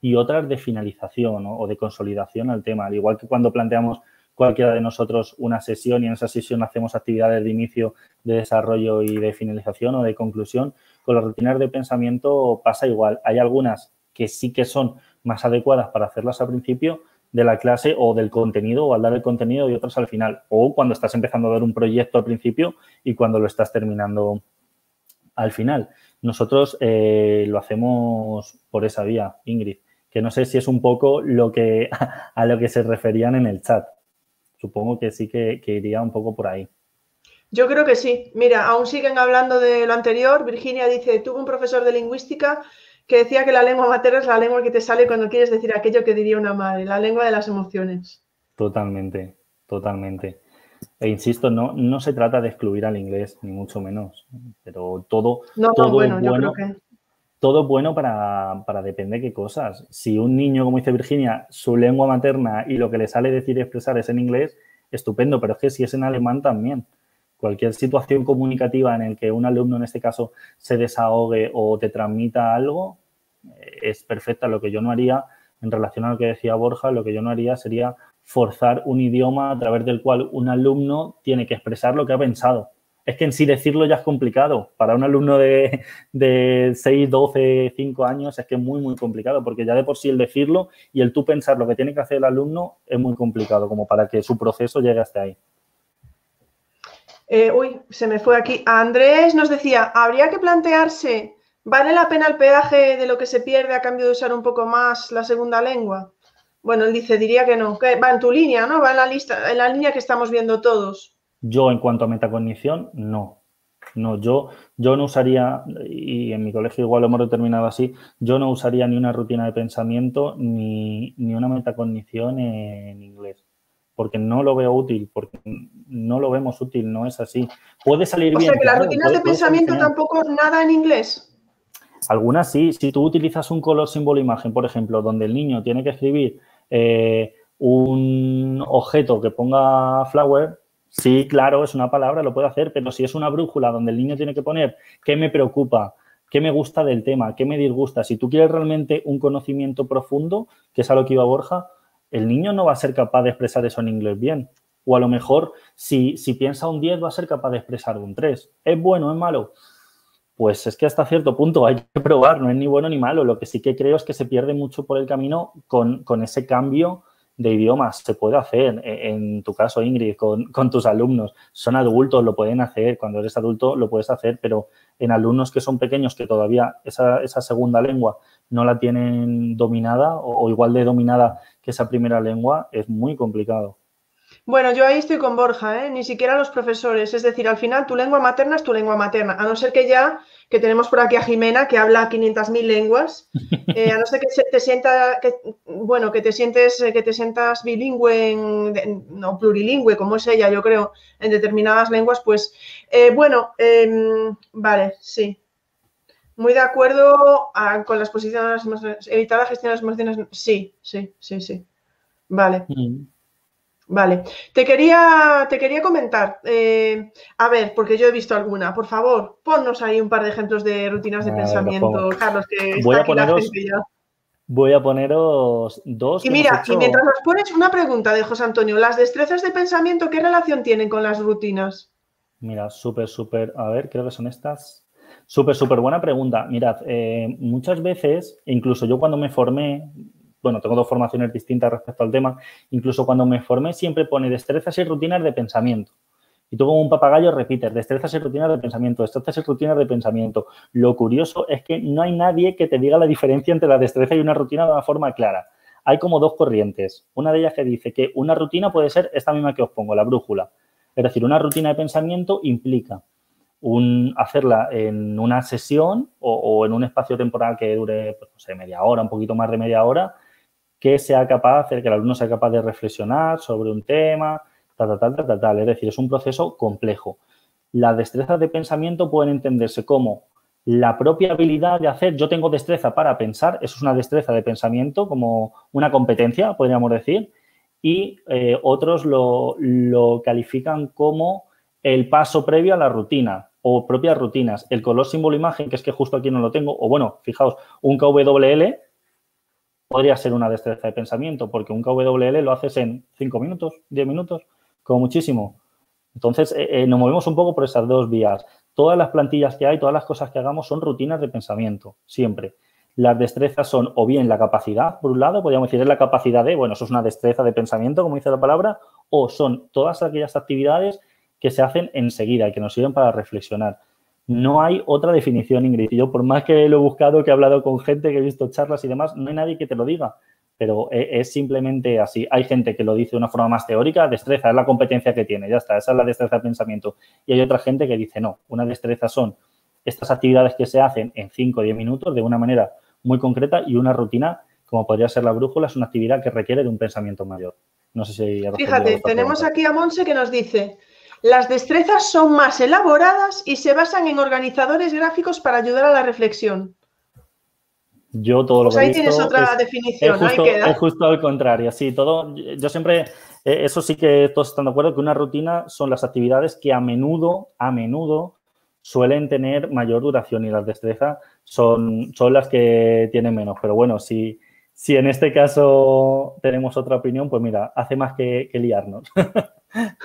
y otras de finalización o de consolidación al tema. Al igual que cuando planteamos cualquiera de nosotros una sesión y en esa sesión hacemos actividades de inicio, de desarrollo y de finalización o de conclusión, con las rutinas de pensamiento pasa igual. Hay algunas que sí que son más adecuadas para hacerlas al principio de la clase o del contenido o al dar el contenido y otras al final. O cuando estás empezando a dar un proyecto al principio y cuando lo estás terminando al final. Nosotros eh, lo hacemos por esa vía, Ingrid que no sé si es un poco lo que, [laughs] a lo que se referían en el chat. Supongo que sí que, iría un poco por ahí. Yo creo que sí. Mira, aún siguen hablando de lo anterior. Virginia dice, tuve un profesor de lingüística que decía que la lengua materna es la lengua que te sale cuando quieres decir aquello que diría una madre, la lengua de las emociones. Totalmente, totalmente. E insisto, no, no se trata de excluir al inglés, ni mucho menos, pero todo, no, todo bueno, yo creo que todo bueno para, para depende de qué cosas. Si un niño, como dice Virginia, su lengua materna y lo que le sale decir y expresar es en inglés, estupendo, pero es que si es en alemán también. Cualquier situación comunicativa en la que un alumno, en este caso, se desahogue o te transmita algo, eh, es perfecta. Lo que yo no haría, en relación a lo que decía Borja, lo que yo no haría sería forzar un idioma a través del cual un alumno tiene que expresar lo que ha pensado. Es que en sí decirlo ya es complicado. Para un alumno de, de 6, 12, 5 años es que es muy, muy complicado, porque ya de por sí el decirlo y el tú pensar lo que tiene que hacer el alumno es muy complicado, como para que su proceso llegue hasta ahí. Eh, uy, se me fue aquí. Andrés nos decía, habría que plantearse, ¿vale la pena el peaje de lo que se pierde a cambio de usar un poco más la segunda lengua? Bueno, él dice, diría que no, que va en tu línea, ¿no? Va en la lista, en la línea que estamos viendo todos. Yo, en cuanto a metacognición, no. No, yo, yo no usaría, y en mi colegio igual lo hemos determinado así, yo no usaría ni una rutina de pensamiento ni, ni una metacognición en inglés porque no lo veo útil, porque no lo vemos útil, no es así. Puede salir bien. O sea, que las rutinas de pensamiento tampoco nada en inglés. Algunas sí. Si tú utilizas un color, símbolo, imagen, por ejemplo, donde el niño tiene que escribir eh, un objeto que ponga flower, sí, claro, es una palabra, lo puede hacer, pero si es una brújula donde el niño tiene que poner qué me preocupa, qué me gusta del tema, qué me disgusta, si tú quieres realmente un conocimiento profundo, que es a lo que iba Borja, el niño no va a ser capaz de expresar eso en inglés bien. O a lo mejor, si, si piensa un 10, va a ser capaz de expresar un 3. ¿Es bueno, es malo? Pues es que hasta cierto punto hay que probar, no es ni bueno ni malo. Lo que sí que creo es que se pierde mucho por el camino con, ese cambio de idiomas. Se puede hacer, e, en tu caso, Ingrid, con, con, tus alumnos. Son adultos, lo pueden hacer. Cuando eres adulto, lo puedes hacer, pero en alumnos que son pequeños, que todavía esa, esa segunda lengua no la tienen dominada o, igual de dominada que esa primera lengua, es muy complicado. Bueno, yo ahí estoy con Borja, ¿eh? ni siquiera los profesores. Es decir, al final tu lengua materna es tu lengua materna, a no ser que ya, que tenemos por aquí a Jimena, que habla 500.000 lenguas, [laughs] eh, a no ser que te sienta, que, bueno, que te sientes, que te sientas bilingüe, no plurilingüe, como es ella, yo creo, en determinadas lenguas, pues, eh, bueno, em, vale, sí, muy de acuerdo ah, con las posiciones evitar la gestión de las emociones. Sí, sí, sí, sí. Vale. Mm. Vale. Te quería, te quería comentar. Eh, a ver, porque yo he visto alguna. Por favor, ponnos ahí un par de ejemplos de rutinas de pensamiento, Carlos, que voy está a aquí poneros, la gente ya. Voy a poneros dos. Y mira, y mientras nos pones una pregunta de José Antonio, ¿las destrezas de pensamiento qué relación tienen con las rutinas? Mira, súper, súper. A ver, creo que son estas. Súper, súper buena pregunta. Mirad, eh, muchas veces, incluso yo cuando me formé, bueno, tengo dos formaciones distintas respecto al tema, incluso cuando me formé siempre pone destrezas y rutinas de pensamiento. Y tú como un papagayo repites, destrezas y rutinas de pensamiento, destrezas y rutinas de pensamiento. Lo curioso es que no hay nadie que te diga la diferencia entre la destreza y una rutina de una forma clara. Hay como dos corrientes. Una de ellas que dice que una rutina puede ser esta misma que os pongo, la brújula. Es decir, una rutina de pensamiento implica un, hacerla en una sesión o, en un espacio temporal que dure, pues, no sé, media hora, un poquito más de media hora, que sea capaz hacer que el alumno sea capaz de reflexionar sobre un tema, tal, tal, tal, tal, tal. Es decir, es un proceso complejo. Las destrezas de pensamiento pueden entenderse como la propia habilidad de hacer, yo tengo destreza para pensar, eso es una destreza de pensamiento, como una competencia, podríamos decir, y eh, otros lo, lo califican como el paso previo a la rutina, o propias rutinas. El color símbolo imagen, que es que justo aquí no lo tengo, o bueno, fijaos, un KWL podría ser una destreza de pensamiento, porque un KWL lo haces en 5 minutos, 10 minutos, como muchísimo. Entonces, eh, eh, nos movemos un poco por esas dos vías. Todas las plantillas que hay, todas las cosas que hagamos son rutinas de pensamiento, siempre. Las destrezas son o bien la capacidad, por un lado, podríamos decir, es la capacidad de, bueno, eso es una destreza de pensamiento, como dice la palabra, o son todas aquellas actividades que se hacen enseguida y que nos sirven para reflexionar. No hay otra definición, Ingrid. yo, por más que lo he buscado, que he hablado con gente, que he visto charlas y demás, no hay nadie que te lo diga. Pero e, es simplemente así. Hay gente que lo dice de una forma más teórica, destreza es la competencia que tiene, ya está, esa es la destreza de pensamiento. Y hay otra gente que dice, no, una destreza son estas actividades que se hacen en 5 o 10 minutos de una manera muy concreta y una rutina, como podría ser la brújula, es una actividad que requiere de un pensamiento mayor. No sé si... Fíjate, tenemos aquí a Monse que nos dice, las destrezas son más elaboradas y se basan en organizadores gráficos para ayudar a la reflexión. Yo todo lo pues que ahí tienes otra definición. Es justo, es justo al contrario. Sí, todo. Yo siempre, eh, eso sí que todos están de acuerdo que una rutina son las actividades que a menudo, a menudo suelen tener mayor duración y las destrezas son, son las que tienen menos. Pero bueno, si, si en este caso tenemos otra opinión, pues mira, hace más que, que liarnos. [laughs]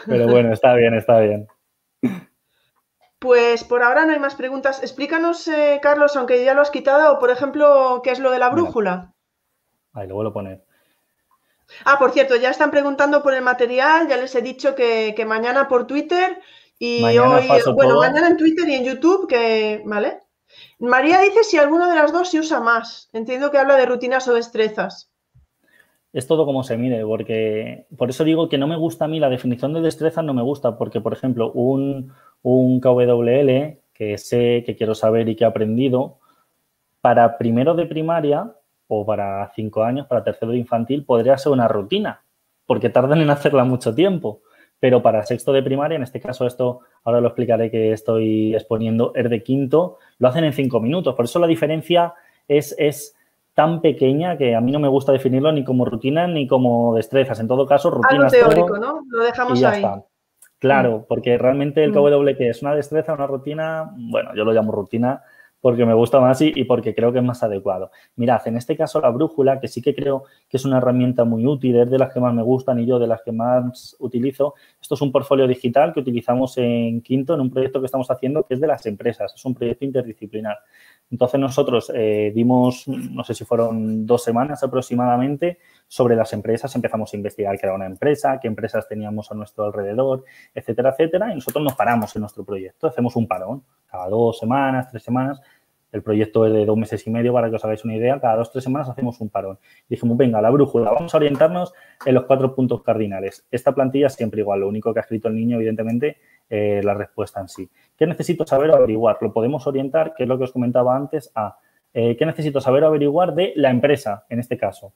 Pero bueno, está bien, está bien. Pues por ahora no hay más preguntas. Explícanos, eh, Carlos, aunque ya lo has quitado, por ejemplo, ¿qué es lo de la brújula? Ahí lo vuelvo a poner. Ah, por cierto, ya están preguntando por el material, ya les he dicho que, mañana por Twitter y hoy, bueno, mañana en Twitter y en YouTube, que, ¿vale? María dice si alguno de las dos se usa más. Entiendo que habla de rutinas o destrezas es todo como se mire, porque por eso digo que no me gusta a mí la definición de destreza, no me gusta, porque, por ejemplo, un, un KWL que sé, que quiero saber y que he aprendido, para primero de primaria o para cinco años, para tercero de infantil, podría ser una rutina, porque tardan en hacerla mucho tiempo. Pero para sexto de primaria, en este caso esto, ahora lo explicaré que estoy exponiendo, es de quinto, lo hacen en cinco minutos. Por eso la diferencia es, es tan pequeña que a mí no me gusta definirlo ni como rutina ni como destrezas. En todo caso, rutinas. Algo teórico, ¿no? Lo dejamos ahí. Claro, mm. porque realmente el mm. KW que es una destreza, una rutina, bueno, yo lo llamo rutina porque me gusta más y, porque creo que es más adecuado. Mirad, en este caso la brújula, que sí que creo que es una herramienta muy útil, es de las que más me gustan y yo de las que más utilizo. Esto es un portfolio digital que utilizamos en Quinto en un proyecto que estamos haciendo que es de las empresas, es un proyecto interdisciplinar. Entonces nosotros eh, dimos, no sé si fueron dos semanas aproximadamente, sobre las empresas, empezamos a investigar qué era una empresa, qué empresas teníamos a nuestro alrededor, etcétera, etcétera, y nosotros nos paramos en nuestro proyecto, hacemos un parón, cada dos semanas, tres semanas, el proyecto es de dos meses y medio, para que os hagáis una idea. Cada dos tres semanas hacemos un parón. dijimos, venga, la brújula, vamos a orientarnos en los cuatro puntos cardinales. Esta plantilla siempre igual. Lo único que ha escrito el niño, evidentemente, eh, la respuesta en sí. ¿Qué necesito saber o averiguar? Lo podemos orientar, que es lo que os comentaba antes, a eh, ¿qué necesito saber o averiguar de la empresa, en este caso?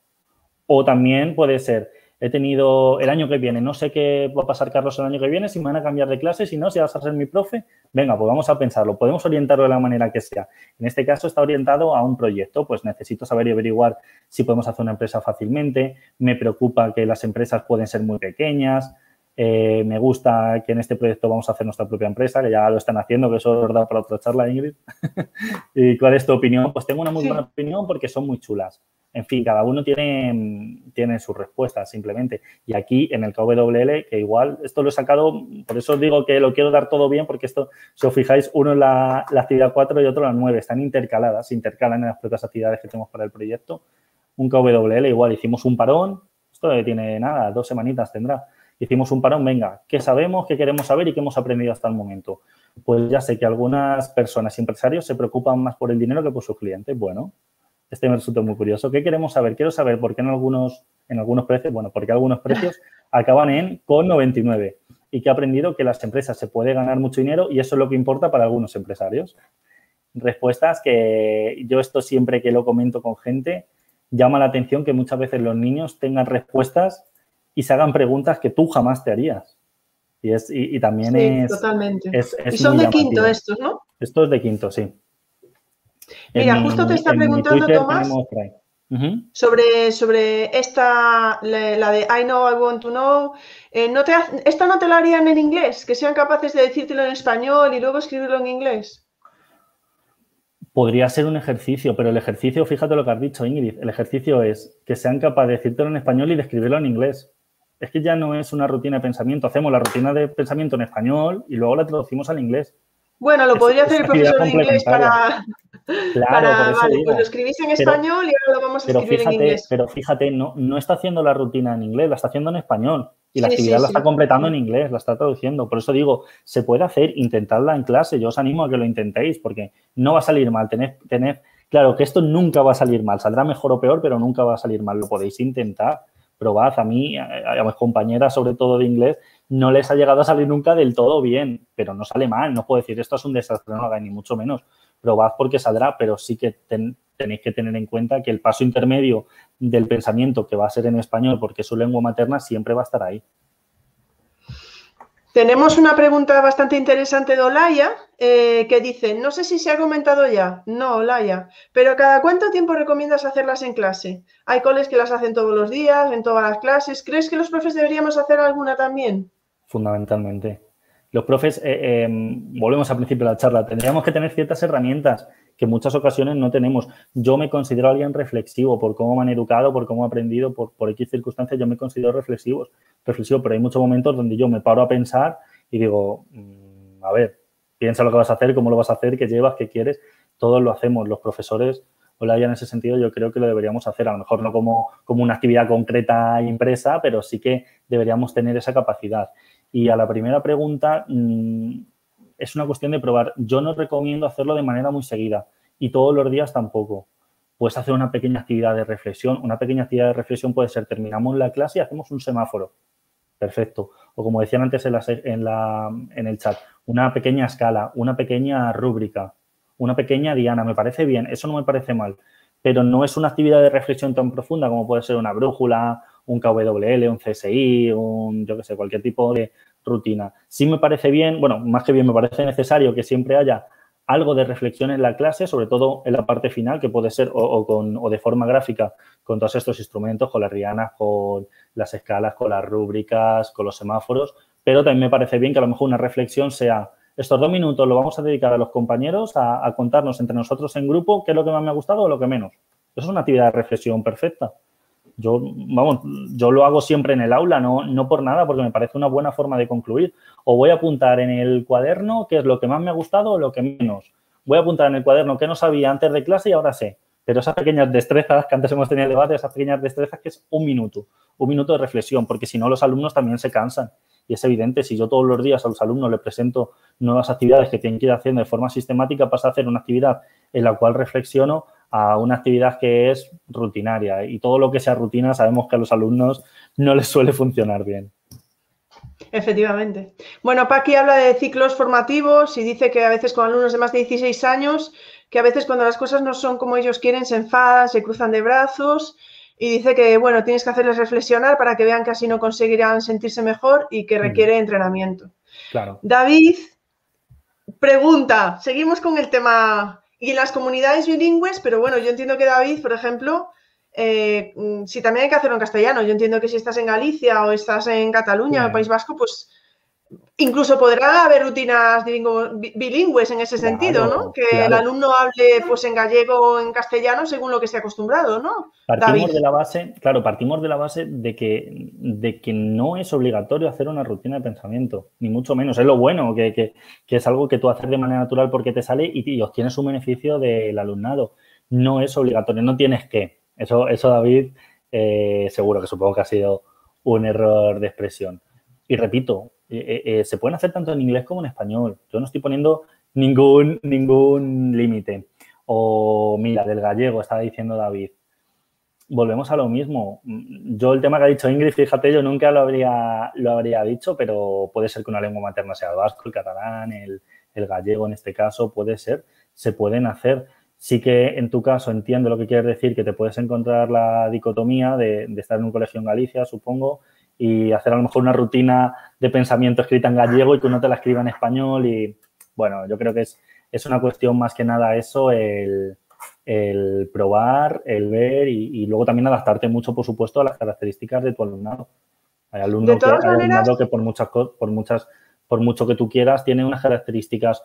O también puede ser, he tenido el año que viene, no sé qué va a pasar Carlos el año que viene, si me van a cambiar de clase, si no, si vas a ser mi profe, venga, pues vamos a pensarlo, podemos orientarlo de la manera que sea. En este caso está orientado a un proyecto, pues necesito saber y averiguar si podemos hacer una empresa fácilmente, me preocupa que las empresas pueden ser muy pequeñas, eh, me gusta que en este proyecto vamos a hacer nuestra propia empresa, que ya lo están haciendo, que eso es verdad para otra charla, Ingrid. [laughs] ¿Y cuál es tu opinión? Pues tengo una muy buena opinión porque son muy chulas. En fin, cada uno tiene, tiene sus respuestas simplemente. Y aquí en el KWL, que igual, esto lo he sacado, por eso os digo que lo quiero dar todo bien, porque esto, si os fijáis, uno es la, la actividad 4 y otro la 9, están intercaladas, se intercalan en las propias actividades que tenemos para el proyecto. Un KWL, igual hicimos un parón, esto tiene nada, dos semanitas tendrá. Hicimos un parón, venga, ¿qué sabemos, qué queremos saber y qué hemos aprendido hasta el momento? Pues ya sé que algunas personas y empresarios se preocupan más por el dinero que por sus clientes. Bueno, este me resulta muy curioso. ¿Qué queremos saber? Quiero saber por qué en algunos, en algunos precios, bueno, porque algunos precios [laughs] acaban en con 99 y que he aprendido que las empresas se puede ganar mucho dinero y eso es lo que importa para algunos empresarios. Respuestas que yo esto siempre que lo comento con gente, llama la atención que muchas veces los niños tengan respuestas y se hagan preguntas que tú jamás te harías. Y, es, y, también sí, es, totalmente. y son de quinto estos, ¿no? Esto es de quinto, sí. Mira, justo te está preguntando, Tomás, sobre, sobre esta, la, de I know, I want to know. Eh, ¿no te, ¿Esta no te la harían en inglés? Que sean capaces de decírtelo en español y luego escribirlo en inglés. Podría ser un ejercicio, pero el ejercicio, fíjate lo que has dicho, Ingrid, el ejercicio es que sean capaces de decírtelo en español y de escribirlo en inglés. Es que ya no es una rutina de pensamiento. Hacemos la rutina de pensamiento en español y luego la traducimos al inglés. Bueno, lo podría hacer el profesor de inglés para, Claro, por eso digo. pues lo escribís en español y ahora lo vamos a escribir en inglés. Pero fíjate, no, no está haciendo la rutina en inglés, la está haciendo en español. Y la actividad la está completando en inglés, la está traduciendo. Por eso digo, se puede hacer, intentarla en clase. Yo os animo a que lo intentéis porque no va a salir mal. Tener, tener, claro que esto nunca va a salir mal. Saldrá mejor o peor, pero nunca va a salir mal. Lo podéis intentar. Probad. A mí, a, mis compañeras, sobre todo de inglés, no les ha llegado a salir nunca del todo bien, pero no sale mal. No puedo decir esto es un desastre, no hagáis ni mucho menos probad porque saldrá, pero sí que tenéis que tener en cuenta que el paso intermedio del pensamiento que va a ser en español porque es su lengua materna siempre va a estar ahí. Tenemos una pregunta bastante interesante de Olaya eh, que dice, no sé si se ha comentado ya, no, Olaya, pero ¿cada cuánto tiempo recomiendas hacerlas en clase? Hay coles que las hacen todos los días, en todas las clases. ¿Crees que los profes deberíamos hacer alguna también? Fundamentalmente. Los profes, eh, em, volvemos al principio de la charla, tendríamos que tener ciertas herramientas que en muchas ocasiones no tenemos. Yo me considero alguien reflexivo por cómo me han educado, por cómo he aprendido, por, por X circunstancias, yo me considero reflexivo, reflexivo, pero hay muchos momentos donde yo me paro a pensar y digo, mm, a ver, piensa lo que vas a hacer, cómo lo vas a hacer, qué llevas, qué quieres. Todos lo hacemos, los profesores, o la en ese sentido, yo creo que lo deberíamos hacer, a lo mejor no como, como una actividad concreta impresa, pero sí que deberíamos tener esa capacidad. Y a la primera pregunta, mm, es una cuestión de probar. Yo no recomiendo hacerlo de manera muy seguida y todos los días tampoco. Puedes hacer una pequeña actividad de reflexión. Una pequeña actividad de reflexión puede ser, terminamos la clase y hacemos un semáforo. Perfecto. O como decían antes en, en, el chat, una pequeña escala, una pequeña rúbrica, una pequeña diana. Me parece bien, eso no me parece mal. Pero no es una actividad de reflexión tan profunda como puede ser una brújula, un KWL, un CSI, un, yo qué sé, cualquier tipo de rutina. Sí me parece bien, bueno, más que bien, me parece necesario que siempre haya algo de reflexión en la clase, sobre todo en la parte final, que puede ser o, con, o de forma gráfica con todos estos instrumentos, con las rianas, con las escalas, con las rúbricas, con los semáforos, pero también me parece bien que a lo mejor una reflexión sea, estos dos minutos lo vamos a dedicar a los compañeros a, a contarnos entre nosotros en grupo qué es lo que más me ha gustado o lo que menos. Eso es una actividad de reflexión perfecta. Yo, vamos, yo lo hago siempre en el aula, no, no por nada, porque me parece una buena forma de concluir. O voy a apuntar en el cuaderno qué es lo que más me ha gustado o lo que menos. Voy a apuntar en el cuaderno qué no sabía antes de clase y ahora sé. Pero esas pequeñas destrezas que antes hemos tenido el debate, esas pequeñas destrezas que es un minuto, un minuto de reflexión, porque si no los alumnos también se cansan. Y es evidente, si yo todos los días a los alumnos les presento nuevas actividades que tienen que ir haciendo de forma sistemática, pasa a hacer una actividad en la cual reflexiono a una actividad que es rutinaria y todo lo que sea rutina sabemos que a los alumnos no les suele funcionar bien. Efectivamente. Bueno, Paqui habla de ciclos formativos y dice que a veces con alumnos de más de 16 años, que a veces cuando las cosas no son como ellos quieren, se enfadan, se cruzan de brazos y dice que, bueno, tienes que hacerles reflexionar para que vean que así no conseguirán sentirse mejor y que requiere entrenamiento. Claro. David pregunta, seguimos con el tema y en las comunidades bilingües, pero bueno, yo entiendo que David, por ejemplo, eh, mm, si también hay que hacerlo en castellano, yo entiendo que si estás en Galicia o estás en Cataluña o País Vasco, pues Incluso podrá haber rutinas bilingües en ese sentido, ¿no? Que el alumno hable pues en gallego o en castellano según lo que esté acostumbrado, ¿no? Partimos de la base, claro, partimos de la base de que, de que no es obligatorio hacer una rutina de pensamiento, ni mucho menos. Es lo bueno, que, es algo que tú haces de manera natural porque te sale y, obtienes un beneficio del alumnado. No es obligatorio, no tienes que. Eso, eso David, eh, seguro que supongo que ha sido un error de expresión. Y repito, eh, eh, se pueden hacer tanto en inglés como en español. Yo no estoy poniendo ningún, ningún límite. O mira, del gallego, estaba diciendo David. Volvemos a lo mismo. Yo el tema que ha dicho Ingrid, fíjate, yo nunca lo habría, lo habría dicho, pero puede ser que una lengua materna sea el vasco, el catalán, el, gallego en este caso, puede ser, se pueden hacer. Sí que en tu caso entiendo lo que quieres decir, que te puedes encontrar la dicotomía de, de estar en un colegio en Galicia, supongo, y hacer a lo mejor una rutina de pensamiento escrita en gallego y que uno te la escriba en español y bueno, yo creo que es, es una cuestión más que nada eso, el, probar, el ver y, luego también adaptarte mucho, por supuesto, a las características de tu alumnado. Hay alumno que, alumnado que por muchas, por muchas, por mucho que tú quieras, tiene unas características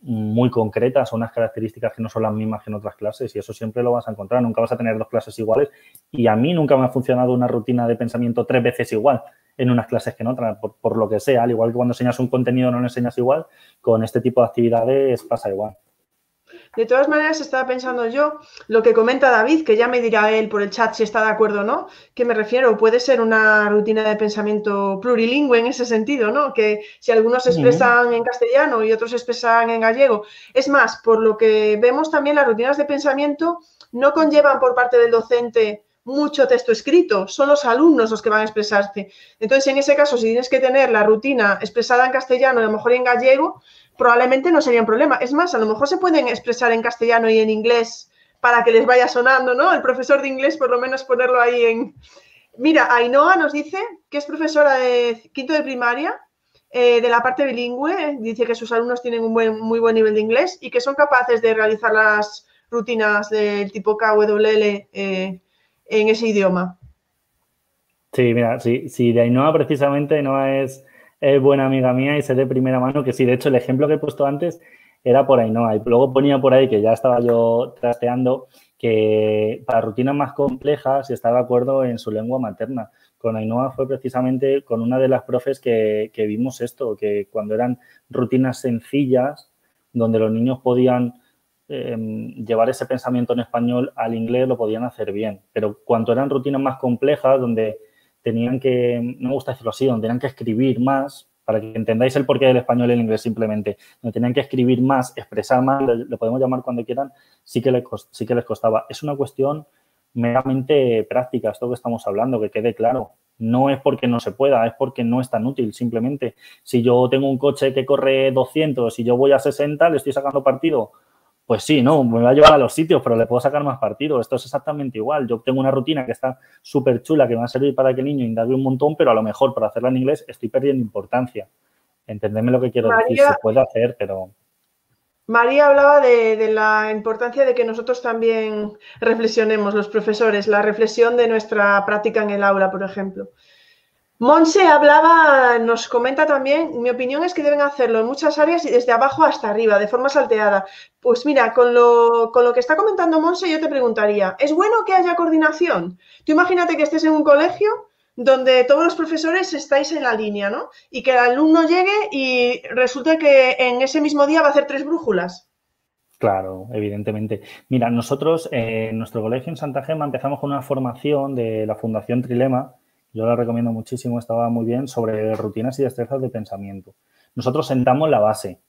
muy concretas, unas características que no son las mismas que en otras clases y eso siempre lo vas a encontrar. Nunca vas a tener dos clases iguales y a mí nunca me ha funcionado una rutina de pensamiento tres veces igual en unas clases que en otras, por, lo que sea. Al igual que cuando enseñas un contenido no lo enseñas igual, con este tipo de actividades pasa igual. De todas maneras, estaba pensando yo lo que comenta David, que ya me dirá él por el chat si está de acuerdo o no, que me refiero, puede ser una rutina de pensamiento plurilingüe en ese sentido, ¿no? Que si algunos expresan en castellano y otros expresan en gallego. Es más, por lo que vemos también las rutinas de pensamiento no conllevan por parte del docente mucho texto escrito, son los alumnos los que van a expresarse. Entonces, en ese caso, si tienes que tener la rutina expresada en castellano a lo mejor en gallego, probablemente no sería un problema. Es más, a lo mejor se pueden expresar en castellano y en inglés para que les vaya sonando, ¿no? El profesor de inglés, por lo menos ponerlo ahí en... Mira, Ainhoa nos dice que es profesora de quinto de primaria eh, de la parte bilingüe, dice que sus alumnos tienen un buen, muy buen nivel de inglés y que son capaces de realizar las rutinas del tipo KWL eh, en ese idioma. Sí, mira, sí, sí, de Ainhoa precisamente, Ainhoa es, es buena amiga mía y sé de primera mano que sí, de hecho el ejemplo que he puesto antes era por Ainhoa y luego ponía por ahí que ya estaba yo trasteando que para rutinas más complejas está de acuerdo en su lengua materna. Con Ainhoa fue precisamente con una de las profes que, que vimos esto, que cuando eran rutinas sencillas, donde los niños podían Em, llevar ese pensamiento en español al inglés lo podían hacer bien. Pero cuando eran rutinas más complejas, donde tenían que, no me gusta decirlo así, donde tenían que escribir más, para que entendáis el porqué del español y el inglés simplemente, donde tenían que escribir más, expresar más, lo podemos llamar cuando quieran, sí que, les, sí que les costaba. Es una cuestión meramente práctica, esto que estamos hablando, que quede claro. No es porque no se pueda, es porque no es tan útil. Simplemente, si yo tengo un coche que corre 200 y yo voy a 60, le estoy sacando partido pues sí, no, me va a llevar a los sitios, pero le puedo sacar más partido. Esto es exactamente igual. Yo tengo una rutina que está súper chula, que va a servir para que el niño indague un montón, pero a lo mejor para hacerla en inglés estoy perdiendo importancia. Entendedme lo que quiero decir, se puede hacer, pero... María hablaba de, de, la importancia de que nosotros también reflexionemos, los profesores, la reflexión de nuestra práctica en el aula, por ejemplo. Monse hablaba, nos comenta también, mi opinión es que deben hacerlo en muchas áreas y desde abajo hasta arriba, de forma salteada. Pues mira, con lo, con lo que está comentando Monse, yo te preguntaría, ¿es bueno que haya coordinación? Tú imagínate que estés en un colegio donde todos los profesores estáis en la línea, ¿no? Y que el alumno llegue y resulte que en ese mismo día va a hacer tres brújulas. Claro, evidentemente. Mira, nosotros en nuestro colegio en Santa Gema empezamos con una formación de la Fundación Trilema, yo la recomiendo muchísimo, estaba muy bien, sobre rutinas y destrezas de pensamiento. Nosotros sentamos la base.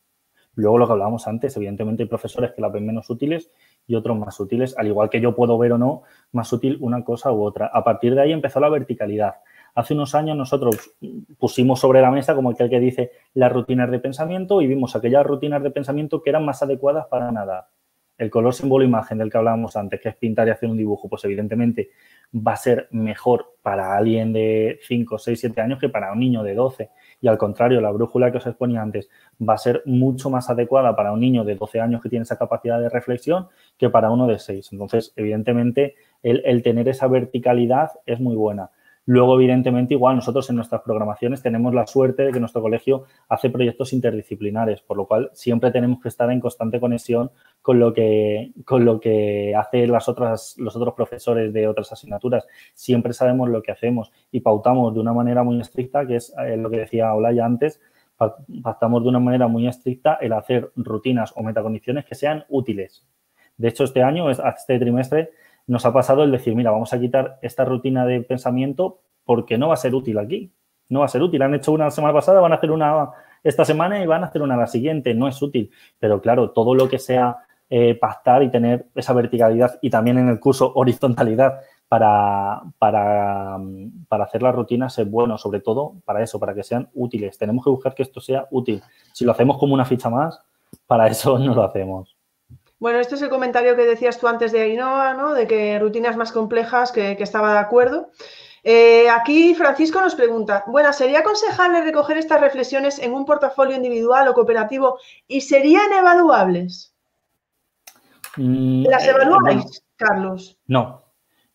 Luego lo que hablábamos antes, evidentemente hay profesores que la ven menos útiles y otros más útiles, al igual que yo puedo ver o no más útil una cosa u otra. A partir de ahí empezó la verticalidad. Hace unos años nosotros pusimos sobre la mesa, como aquel que dice, las rutinas de pensamiento y vimos aquellas rutinas de pensamiento que eran más adecuadas para nada. El color símbolo imagen del que hablábamos antes, que es pintar y hacer un dibujo, pues evidentemente va a ser mejor para alguien de 5, 6, 7 años que para un niño de 12. Y al contrario, la brújula que os exponía antes va a ser mucho más adecuada para un niño de 12 años que tiene esa capacidad de reflexión que para uno de 6. Entonces, evidentemente, el, el tener esa verticalidad es muy buena. Luego, evidentemente, igual nosotros en nuestras programaciones tenemos la suerte de que nuestro colegio hace proyectos interdisciplinares, por lo cual siempre tenemos que estar en constante conexión con lo que, con lo que hacen las otras, los otros profesores de otras asignaturas. Siempre sabemos lo que hacemos y pautamos de una manera muy estricta, que es eh, lo que decía Olaya antes, pactamos de una manera muy estricta el hacer rutinas o metacondiciones que sean útiles. De hecho, este año, este trimestre, nos ha pasado el decir, mira, vamos a quitar esta rutina de pensamiento porque no va a ser útil aquí. No va a ser útil. Han hecho una semana pasada, van a hacer una esta semana y van a hacer una la siguiente. No es útil. Pero claro, todo lo que sea eh, pactar y tener esa verticalidad y también en el curso [laughs] horizontalidad para, para, para, hacer las rutinas es bueno, sobre todo para eso, para que sean útiles. Tenemos que buscar que esto sea útil. Si lo hacemos como una ficha más, para eso [laughs] no lo hacemos. Bueno, este es el comentario que decías tú antes de Ainhoa, ¿no? De que rutinas más complejas, que, estaba de acuerdo. Eh, aquí Francisco nos pregunta, bueno, ¿sería aconsejable recoger estas reflexiones en un portafolio individual o cooperativo y serían evaluables? Mm, ¿Las eh, evaluáis, Carlos? No,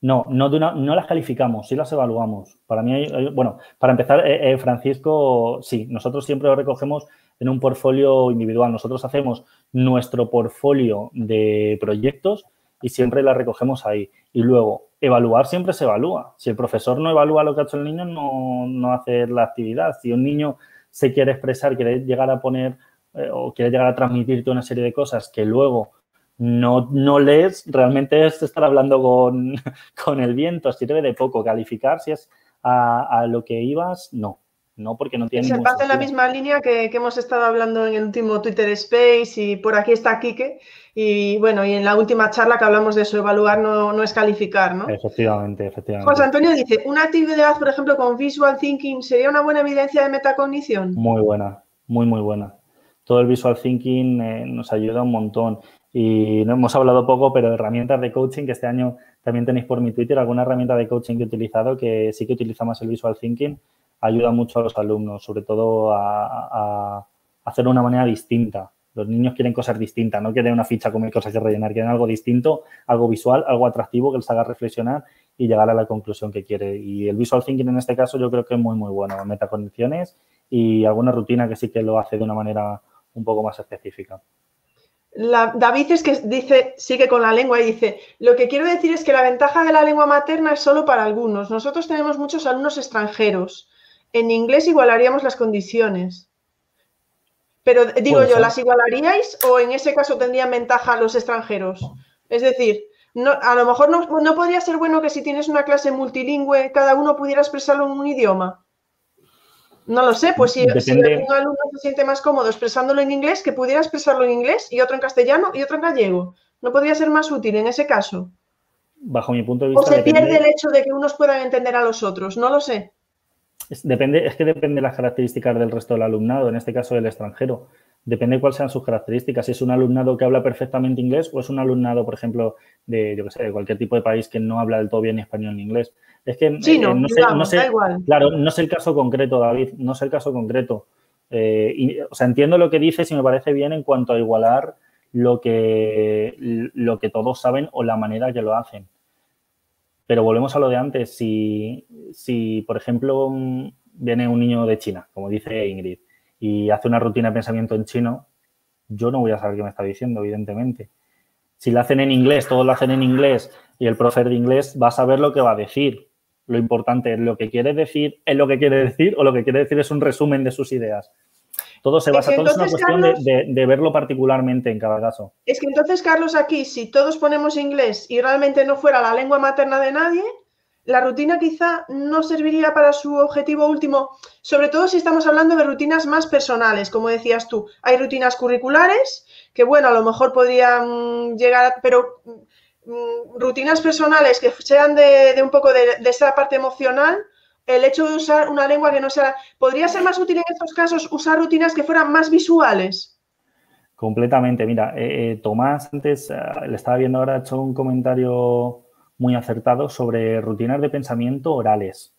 no, no, no, las calificamos, sí las evaluamos. Para mí, bueno, para empezar, eh, Francisco, sí, nosotros siempre recogemos en un portfolio individual. Nosotros hacemos nuestro portfolio de proyectos y siempre la recogemos ahí. Y luego, evaluar siempre se evalúa. Si el profesor no evalúa lo que ha hecho el niño, no, no hace la actividad. Si un niño se quiere expresar, quiere llegar a poner eh, o quiere llegar a transmitirte una serie de cosas que luego no, no lees, realmente es estar hablando con, [laughs] con el viento, sirve de poco. Calificar si es a, a lo que ibas, no no porque no tiene. Se pasa en la misma línea que, hemos estado hablando en el último Twitter Space y por aquí está Quique. Y bueno, y en la última charla que hablamos de eso, evaluar no, es calificar, ¿no? Efectivamente, efectivamente. José Antonio dice: ¿una actividad, por ejemplo, con visual thinking sería una buena evidencia de metacognición? Muy buena, muy, muy buena. Todo el visual thinking eh, nos ayuda un montón. Y no hemos hablado poco, pero herramientas de coaching, que este año también tenéis por mi Twitter alguna herramienta de coaching que he utilizado, que sí que utiliza más el visual thinking ayuda mucho a los alumnos, sobre todo a, hacer de una manera distinta. Los niños quieren cosas distintas, no quieren una ficha con mil cosas que rellenar, quieren algo distinto, algo visual, algo atractivo que les haga reflexionar y llegar a la conclusión que quiere. Y el visual thinking en este caso yo creo que es muy, muy bueno. Metacondiciones y alguna rutina que sí que lo hace de una manera un poco más específica. David es que dice, sigue con la lengua y dice, lo que quiero decir es que la ventaja de la lengua materna es solo para algunos. Nosotros tenemos muchos alumnos extranjeros. En inglés igualaríamos las condiciones. Pero digo yo, ¿las igualaríais o en ese caso tendrían ventaja los extranjeros? Es decir, no, a lo mejor no, no podría ser bueno que si tienes una clase multilingüe, cada uno pudiera expresarlo en un idioma. No lo sé, pues si, un alumno se siente más cómodo expresándolo en inglés, que pudiera expresarlo en inglés y otro en castellano y otro en gallego. ¿No podría ser más útil en ese caso? Bajo mi punto de vista. O se pierde el hecho de que unos puedan entender a los otros, no lo sé. Es, depende, es que depende de las características del resto del alumnado, en este caso del extranjero. Depende de cuáles sean sus características. Si es un alumnado que habla perfectamente inglés o es un alumnado, por ejemplo, de, yo sé, de cualquier tipo de país que no habla del todo bien español ni inglés. Es que eh, no, sé, igual. claro, no es el caso concreto, David, no es el caso concreto. Eh, o sea, entiendo lo que dices y me parece bien en cuanto a igualar lo que, lo que todos saben o la manera que lo hacen. Pero volvemos a lo de antes. Si, si, por ejemplo, viene un niño de China, como dice Ingrid, y hace una rutina de pensamiento en chino, yo no voy a saber qué me está diciendo, evidentemente. Si lo hacen en inglés, todos lo hacen en inglés y el profe de inglés va a saber lo que va a decir. Lo importante es lo que quiere decir, es lo que quiere decir o lo que quiere decir es un resumen de sus ideas. Todo se basa, todo es una cuestión de, verlo particularmente en cada caso. Es que entonces, Carlos, aquí, si todos ponemos inglés y realmente no fuera la lengua materna de nadie, la rutina quizá no serviría para su objetivo último, sobre todo si estamos hablando de rutinas más personales, como decías tú. Hay rutinas curriculares que, bueno, a lo mejor podrían llegar, pero mm, rutinas personales que sean de, un poco de, esa parte emocional, el hecho de usar una lengua que no sea... ¿Podría ser más útil en estos casos usar rutinas que fueran más visuales? Completamente. Mira, eh, eh, Tomás antes, eh, le estaba viendo ahora, ha hecho un comentario muy acertado sobre rutinas de pensamiento orales,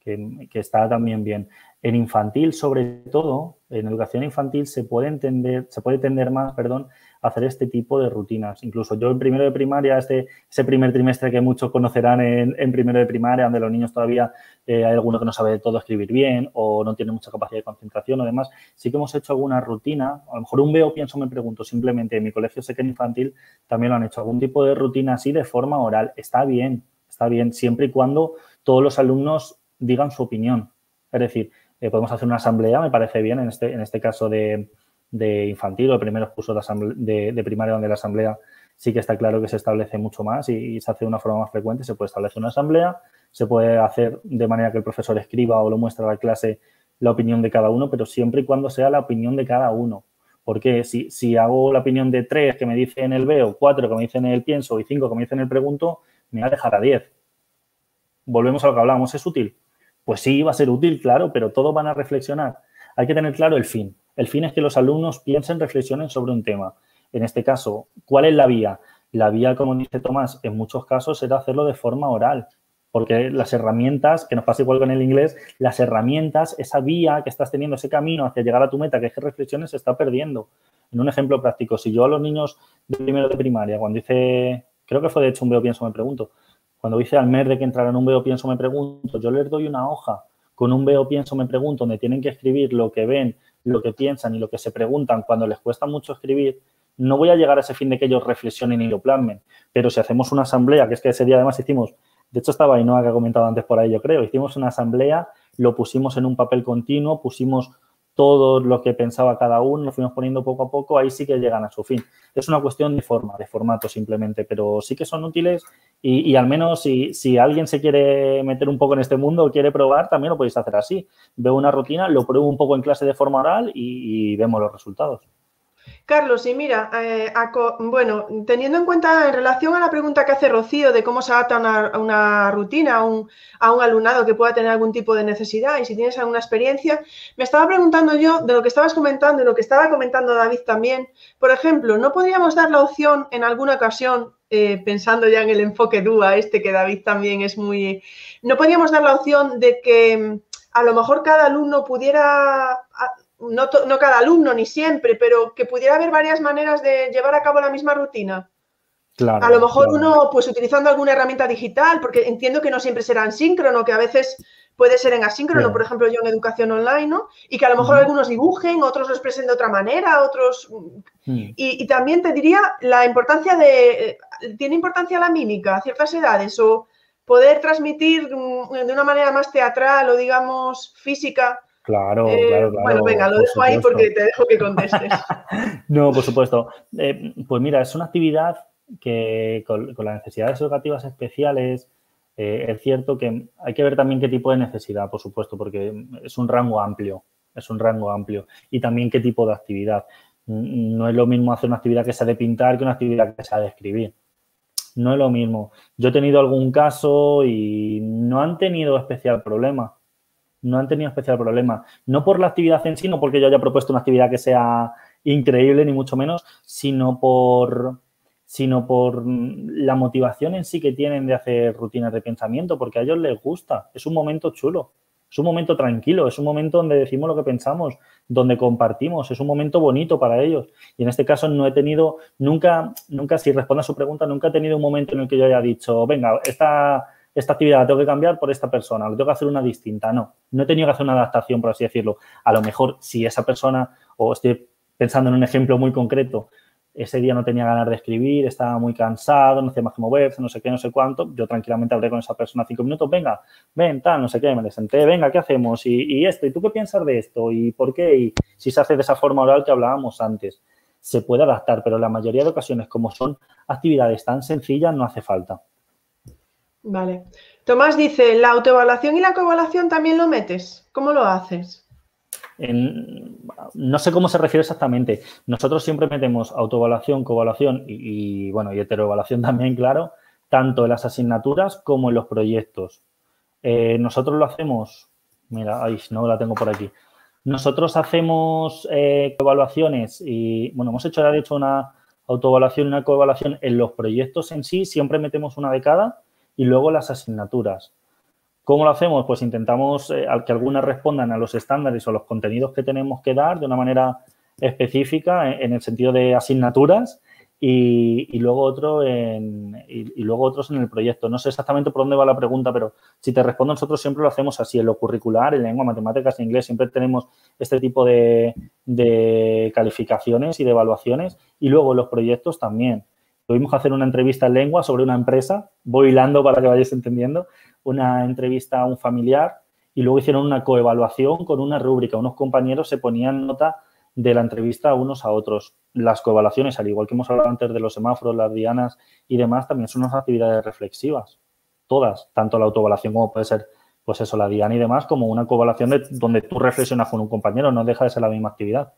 que, está también bien. En infantil, sobre todo, en educación infantil se puede entender, se puede tender más, perdón, hacer este tipo de rutinas. Incluso yo en primero de primaria, este, ese primer trimestre que muchos conocerán en, primero de primaria, donde los niños todavía eh, hay alguno que no sabe de todo escribir bien o no tiene mucha capacidad de concentración o demás, sí que hemos hecho alguna rutina, a lo mejor un veo, pienso, me pregunto, simplemente en mi colegio sé que en infantil también lo han hecho, algún tipo de rutina así de forma oral. Está bien, está bien, siempre y cuando todos los alumnos digan su opinión. Es decir, eh, podemos hacer una asamblea, me parece bien, en este, en este caso de, de infantil o de primeros cursos de, de, primaria donde la asamblea sí que está claro que se establece mucho más y, se hace de una forma más frecuente, se puede establecer una asamblea, se puede hacer de manera que el profesor escriba o lo muestre a la clase la opinión de cada uno, pero siempre y cuando sea la opinión de cada uno. Porque si, si hago la opinión de tres que me dicen el veo, cuatro que me dicen el pienso y cinco que me dicen el pregunto, me va a dejar a diez. Volvemos a lo que hablábamos, ¿es útil? Pues sí, va a ser útil, claro, pero todos van a reflexionar. Hay que tener claro el fin. El fin es que los alumnos piensen, reflexionen sobre un tema. En este caso, ¿cuál es la vía? La vía, como dice Tomás, en muchos casos era hacerlo de forma oral, porque las herramientas, que nos pasa igual con el inglés, las herramientas, esa vía que estás teniendo, ese camino hacia llegar a tu meta, que es que reflexiones, se está perdiendo. En un ejemplo práctico, si yo a los niños de primero de primaria, cuando hice, creo que fue de hecho un veo, pienso, me pregunto, cuando hice al MER de que entraran un veo, pienso, me pregunto, yo les doy una hoja con un veo, pienso, me pregunto, donde tienen que escribir lo que ven, lo que piensan y lo que se preguntan cuando les cuesta mucho escribir, no voy a llegar a ese fin de que ellos reflexionen y lo plasmen. Pero si hacemos una asamblea, que es que ese día además hicimos, de hecho estaba Ainhoa que ha comentado antes por ahí, yo creo, hicimos una asamblea, lo pusimos en un papel continuo, pusimos todo lo que pensaba cada uno, lo fuimos poniendo poco a poco, ahí sí que llegan a su fin. Es una cuestión de forma, de formato simplemente, pero sí que son útiles y, al menos si, alguien se quiere meter un poco en este mundo o quiere probar, también lo podéis hacer así. Veo una rutina, lo pruebo un poco en clase de forma oral y vemos los resultados. Carlos, y mira, eh, bueno, teniendo en cuenta en relación a la pregunta que hace Rocío de cómo se adapta una, rutina a un, alumnado que pueda tener algún tipo de necesidad y si tienes alguna experiencia, me estaba preguntando yo de lo que estabas comentando y lo que estaba comentando David también. Por ejemplo, ¿no podríamos dar la opción en alguna ocasión, eh, pensando ya en el enfoque DUA, este que David también es muy... ¿No podríamos dar la opción de que a lo mejor cada alumno pudiera, no, no cada alumno ni siempre, pero que pudiera haber varias maneras de llevar a cabo la misma rutina. Claro, a lo mejor uno, pues utilizando alguna herramienta digital, porque entiendo que no siempre será en síncrono, que a veces puede ser en asíncrono, por ejemplo, yo en educación online, ¿no? Y que a lo mejor algunos dibujen, otros lo expresen de otra manera, otros... Y, y, también te diría la importancia de... ¿Tiene importancia la mímica a ciertas edades o poder transmitir mm, de una manera más teatral o, digamos, física? Claro, eh, claro, claro. Bueno, venga, lo dejo ahí porque te dejo que contestes. [laughs] no, por supuesto. Eh, pues mira, es una actividad que con, las necesidades educativas especiales eh, es cierto que hay que ver también qué tipo de necesidad, por supuesto, porque es un rango amplio, es un rango amplio. Y también qué tipo de actividad. No es lo mismo hacer una actividad que sea de pintar que una actividad que sea de escribir. No es lo mismo. Yo he tenido algún caso y no han tenido especial problema. No han tenido especial problema. No por la actividad en sí, no porque yo haya propuesto una actividad que sea increíble, ni mucho menos, sino por, sino por la motivación en sí que tienen de hacer rutinas de pensamiento, porque a ellos les gusta, es un momento chulo, es un momento tranquilo, es un momento donde decimos lo que pensamos, donde compartimos, es un momento bonito para ellos. Y en este caso no he tenido, nunca, nunca, si respondo a su pregunta, nunca he tenido un momento en el que yo haya dicho, venga, esta, esta actividad la tengo que cambiar por esta persona, o tengo que hacer una distinta. No, no he tenido que hacer una adaptación, por así decirlo. A lo mejor si esa persona, o estoy pensando en un ejemplo muy concreto, ese día no tenía ganas de escribir, estaba muy cansado, no hacía más que moverse, no sé qué, no sé cuánto. Yo tranquilamente hablé con esa persona cinco minutos, venga, ven, tal, no sé qué, me le senté, venga, ¿qué hacemos? Y, esto, ¿y tú qué piensas de esto? ¿Y por qué? Y si se hace de esa forma oral que hablábamos antes, se puede adaptar, pero la mayoría de ocasiones, como son actividades tan sencillas, no hace falta. Vale. Tomás dice, ¿la autoevaluación y la coevaluación también lo metes? ¿Cómo lo haces? no sé cómo se refiere exactamente. Nosotros siempre metemos autoevaluación, coevaluación y, bueno, y heteroevaluación [laughs] también, claro, tanto en las asignaturas como en los proyectos. Eh, nosotros lo hacemos, mira, ay, no la tengo por aquí. Nosotros hacemos eh, evaluaciones y, bueno, hemos hecho, de hecho, una autoevaluación y una coevaluación en los proyectos en sí, siempre metemos una de cada y luego las asignaturas. ¿Cómo lo hacemos? Pues intentamos eh, que algunas respondan a los estándares o los contenidos que tenemos que dar de una manera específica en, el sentido de asignaturas y, luego otro en, y, luego otros en el proyecto. No sé exactamente por dónde va la pregunta, pero si te respondo, nosotros siempre lo hacemos así, en lo curricular, en lengua, matemáticas, en inglés, siempre tenemos este tipo de, de calificaciones y de evaluaciones y luego los proyectos también. Tuvimos que hacer una entrevista en lengua sobre una empresa, voy hilando para que vayáis entendiendo, una entrevista a un familiar y luego hicieron una coevaluación con una rúbrica. Unos compañeros se ponían nota de la entrevista unos a otros. Las coevaluaciones, al igual que hemos hablado antes de los semáforos, las dianas y demás, también son unas actividades reflexivas. Todas, tanto la autoevaluación como puede ser, pues eso, la diana y demás, como una coevaluación de, donde tú reflexionas con un compañero, no deja de ser la misma actividad.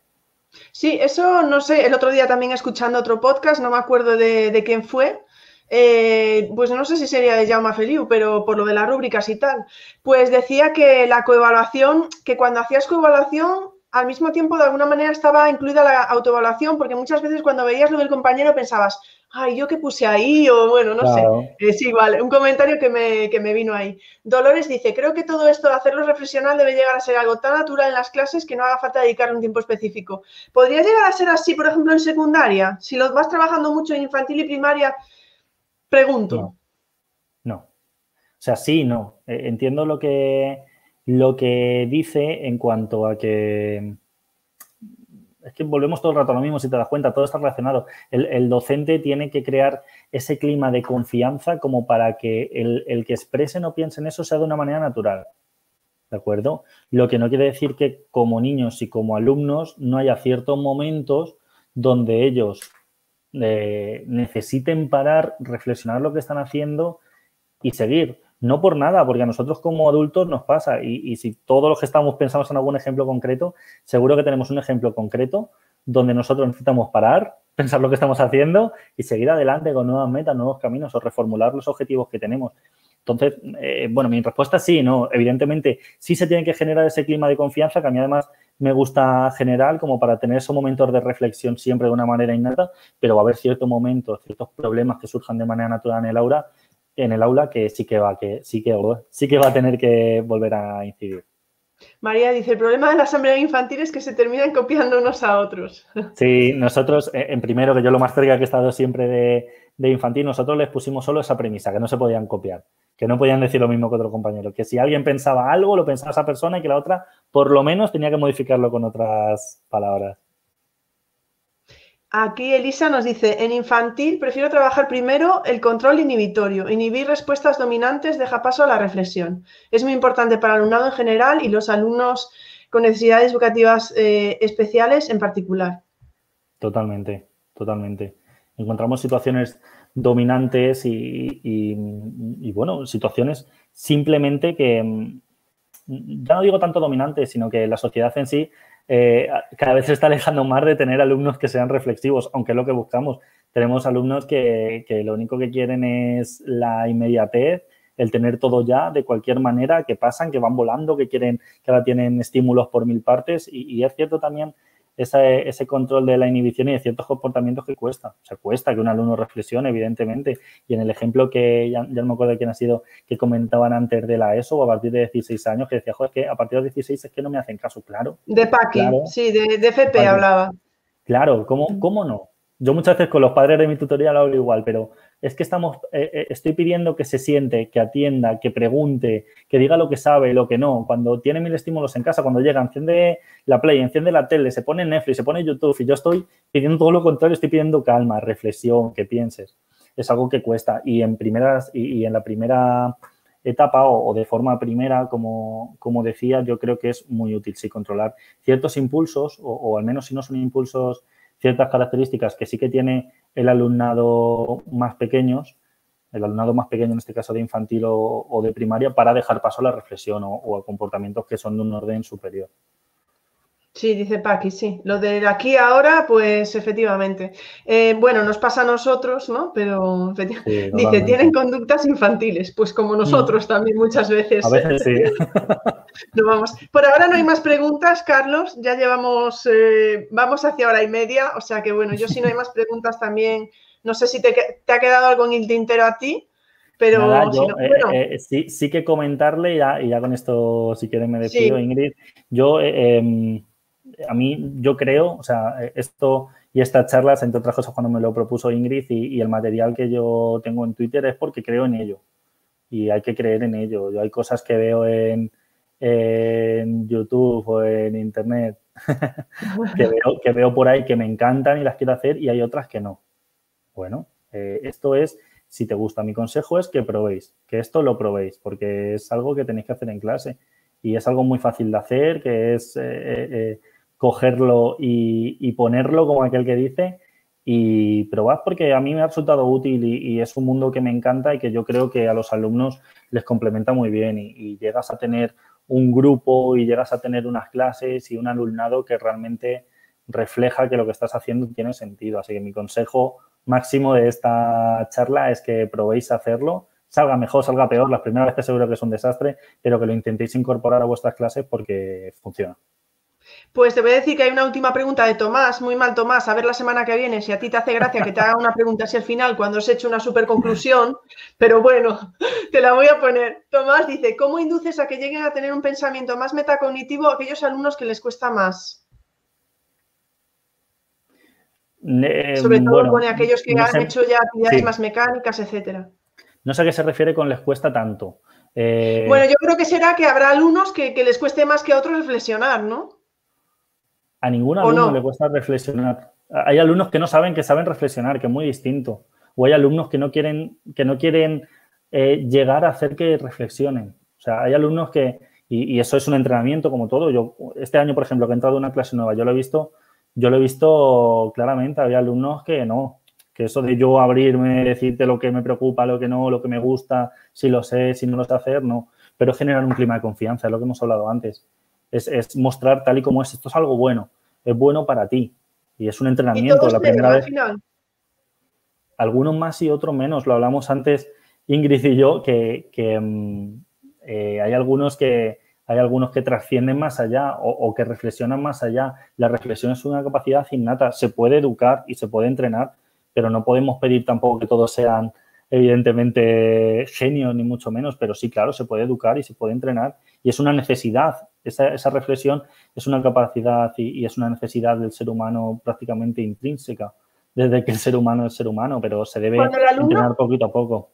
Sí, eso no sé, el otro día también escuchando otro podcast, no me acuerdo de, de quién fue, eh, pues no sé si sería de Jaume Feliu, pero por lo de las rúbricas y tal, pues decía que la coevaluación, que cuando hacías coevaluación, al mismo tiempo de alguna manera estaba incluida la autoevaluación, porque muchas veces cuando veías lo del compañero pensabas, ay, yo qué puse ahí, o bueno, no sé. Es igual, un comentario que me, que me vino ahí. Dolores dice, creo que todo esto de hacerlo reflexionar debe llegar a ser algo tan natural en las clases que no haga falta dedicarle un tiempo específico. ¿Podría llegar a ser así, por ejemplo, en secundaria? Si lo vas trabajando mucho en infantil y primaria, Pregunto. No. O sea, sí, no. Eh, entiendo lo que, lo que dice en cuanto a que es que volvemos todo el rato a lo mismo, si te das cuenta, todo está relacionado. El, docente tiene que crear ese clima de confianza como para que el, el, que exprese no piense en eso sea de una manera natural. ¿De acuerdo? Lo que no quiere decir que como niños y como alumnos no haya ciertos momentos donde ellos necesiten parar, reflexionar lo que están haciendo y seguir. No por nada, porque a nosotros como adultos nos pasa y, si todos los que estamos pensamos en algún ejemplo concreto, seguro que tenemos un ejemplo concreto donde nosotros necesitamos parar, [laughs] pensar lo que estamos haciendo y seguir adelante con nuevas metas, nuevos caminos o reformular los objetivos que tenemos. Entonces, eh, bueno, mi respuesta es sí, no. Evidentemente, sí se tiene que generar ese clima de confianza que a mí además me gusta generar como para tener esos momentos de reflexión siempre de una manera innata, pero va a haber ciertos momentos, ciertos problemas que surjan de manera natural en el aula, en el aula que sí que va, que sí que, sí que va a tener que volver a incidir. María dice, el problema de la asamblea infantil es que se terminan copiando unos a otros. [laughs] Sí, nosotros, eh, en primero, que yo lo más cerca que he estado siempre de, de infantil, nosotros les pusimos solo esa premisa, que no se podían copiar, que no podían decir lo mismo que otro compañero, que si alguien pensaba algo, lo pensaba esa persona y que la otra, por lo menos, tenía que modificarlo con otras palabras. Aquí Elisa nos dice, en infantil prefiero trabajar primero el control inhibitorio. Inhibir respuestas dominantes deja paso a la reflexión. Es muy importante para el alumnado en general y los alumnos con necesidades educativas eh, especiales en particular. Totalmente, totalmente. Encontramos situaciones dominantes y, bueno, situaciones simplemente que, mm, ya no digo tanto dominantes, sino que la sociedad en sí eh, cada vez se está alejando más de tener alumnos que sean reflexivos, aunque es lo que buscamos. Tenemos alumnos que, lo único que quieren es la inmediatez, el tener todo ya de cualquier manera, que pasan, que van volando, que quieren, que ahora tienen estímulos por mil partes. y es cierto también ese control de la inhibición y de ciertos comportamientos que cuesta. O sea, cuesta que un alumno reflexione, evidentemente. Y en el ejemplo que ya, no me acuerdo de quién ha sido, que comentaban antes de la ESO, a partir de 16 años, que decía, joder, que a partir de 16 es que no me hacen caso, claro. De Paqui, sí, de, FP hablaba. Claro, ¿cómo, ¿cómo no? Yo muchas veces con los padres de mi tutoría lo hablo igual, pero es que estamos, eh, eh, estoy pidiendo que se siente, que atienda, que pregunte, que diga lo que sabe, lo que no. Cuando tiene mil estímulos en casa, cuando llega, enciende la Play, enciende la tele, se pone Netflix, se pone YouTube y yo estoy pidiendo todo lo contrario, estoy pidiendo calma, reflexión, que pienses. Es algo que cuesta y en primeras y, en la primera etapa o, de forma primera, como, como, decía, yo creo que es muy útil, sí, controlar ciertos impulsos o al menos si no son impulsos ciertas características que sí que tiene el alumnado más pequeños, el alumnado más pequeño, en este caso de infantil o, de primaria, para dejar paso a la reflexión o, a comportamientos que son de un orden superior. Sí, dice Paqui, sí. Lo de aquí ahora, pues efectivamente. Eh, bueno, nos pasa a nosotros, ¿no? Pero [laughs] dice, tienen conductas infantiles, pues como nosotros también muchas veces. A veces sí. [laughs] no vamos. Por ahora no hay más preguntas, Carlos. Ya llevamos, eh, vamos hacia hora y media, o sea que bueno, yo si no hay más preguntas también, no sé si te, ha quedado algo en el tintero a ti. Pero eh, sí, sí que comentarle, y ya, con esto, si quieren, me despido, Ingrid. Yo em, a mí yo creo, o sea, esto y estas charlas, entre otras cosas, cuando me lo propuso Ingrid y, el material que yo tengo en Twitter es porque creo en ello y hay que creer en ello. Yo hay cosas que veo en, YouTube o en Internet [laughs] que, veo, que, veo, por ahí que me encantan y las quiero hacer y hay otras que no. Bueno, eh, esto es, si te gusta, mi consejo es que probéis, que esto lo probéis, porque es algo que tenéis que hacer en clase y es algo muy fácil de hacer, que es... Eh, eh, cogerlo y, ponerlo como aquel que dice y probad porque a mí me ha resultado útil y, es un mundo que me encanta y que yo creo que a los alumnos les complementa muy bien y, llegas a tener un grupo y llegas a tener unas clases y un alumnado que realmente refleja que lo que estás haciendo tiene sentido. Así que mi consejo máximo de esta charla es que probéis hacerlo, salga mejor, salga peor, las primeras veces seguro que es un desastre, pero que lo intentéis incorporar a vuestras clases porque funciona. Pues te voy a decir que hay una última pregunta de Tomás, muy mal Tomás, a ver la semana que viene si a ti te hace gracia que te haga una pregunta así al final cuando has hecho una super conclusión, pero bueno, te la voy a poner. Tomás dice, ¿cómo induces a que lleguen a tener un pensamiento más metacognitivo a aquellos alumnos que les cuesta más? Sobre todo con aquellos que han hecho ya actividades más mecánicas, etcétera. No sé a qué se refiere con les cuesta tanto. Eh, bueno, yo creo que será que habrá alumnos que, les cueste más que a otros reflexionar, ¿no? A ningún alumno le cuesta reflexionar. Hay alumnos que no saben que saben reflexionar, que es muy distinto. O hay alumnos que no quieren, que no quieren eh, llegar a hacer que reflexionen. O sea, hay alumnos que, y, eso es un entrenamiento como todo. Yo, este año, por ejemplo, que he entrado en una clase nueva, yo lo he visto, yo lo he visto claramente. Había alumnos que no, que eso de yo abrirme, decirte lo que me preocupa, lo que no, lo que me gusta, si lo sé, si no lo sé hacer, no. Pero generar un clima de confianza, es lo que hemos hablado antes es, mostrar tal y como es, esto es algo bueno, es bueno para ti. Y es un entrenamiento. la primera vez. Algunos más y otros menos. Lo hablamos antes, Ingrid y yo, que, mm, eh, hay algunos que hay algunos que trascienden más allá o, que reflexionan más allá. La reflexión es una capacidad innata. Se puede educar y se puede entrenar, pero no podemos pedir tampoco que todos sean evidentemente genios, ni mucho menos, pero sí, claro, se puede educar y se puede entrenar y es una necesidad. Esa, reflexión es una capacidad y, es una necesidad del ser humano prácticamente intrínseca, desde que el ser humano es ser humano, pero se debe entrenar poquito a poco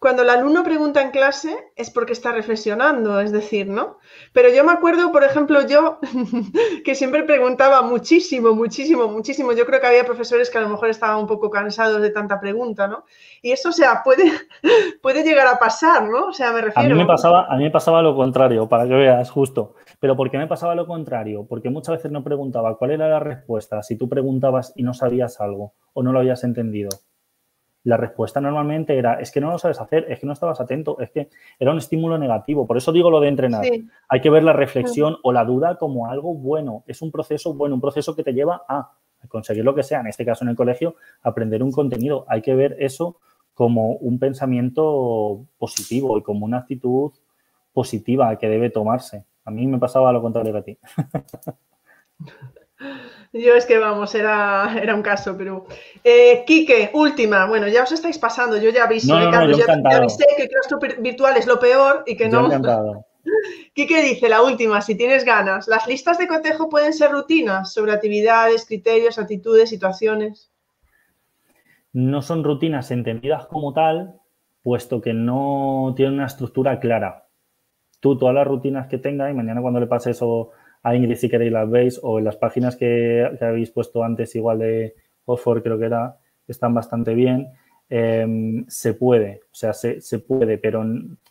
cuando el alumno pregunta en clase es porque está reflexionando, es decir, ¿no? Pero yo me acuerdo, por ejemplo, yo [laughs] que siempre preguntaba muchísimo, muchísimo, muchísimo. Yo creo que había profesores que a lo mejor estaban un poco cansados de tanta pregunta, ¿no? Y eso, o sea, puede, [laughs] puede llegar a pasar, ¿no? O sea, me refiero... A mí me, pasaba, a mí me pasaba lo contrario, para que veas, justo. Pero ¿por qué me pasaba lo contrario? Porque muchas veces no preguntaba cuál era la respuesta si tú preguntabas y no sabías algo o no lo habías entendido la respuesta normalmente era, es que no lo sabes hacer, es que no estabas atento, es que era un estímulo negativo. Por eso digo lo de entrenar. Hay que ver la reflexión o la duda como algo bueno. Es un proceso bueno, un proceso que te lleva a conseguir lo que sea, en este caso en el colegio, aprender un contenido. Hay que ver eso como un pensamiento positivo y como una actitud positiva que debe tomarse. A mí me pasaba lo contrario que a ti. [laughs] Yo es que vamos, era, era un caso, pero. Eh, Quique, última. Bueno, ya os estáis pasando, yo ya aviso. No, no, ya, avisé que el claustro virtual es lo peor y que no. [laughs] Quique dice, la última, si tienes ganas, ¿las listas de cotejo pueden ser rutinas sobre actividades, criterios, actitudes, situaciones? No son rutinas entendidas como tal, puesto que no tienen una estructura clara. Tú, todas las rutinas que tengas, y mañana cuando le pases eso a Ingrid si queréis las veis o en las páginas que, habéis puesto antes igual de Oxford creo que era, están bastante bien. Em, se puede, o sea, se, puede, pero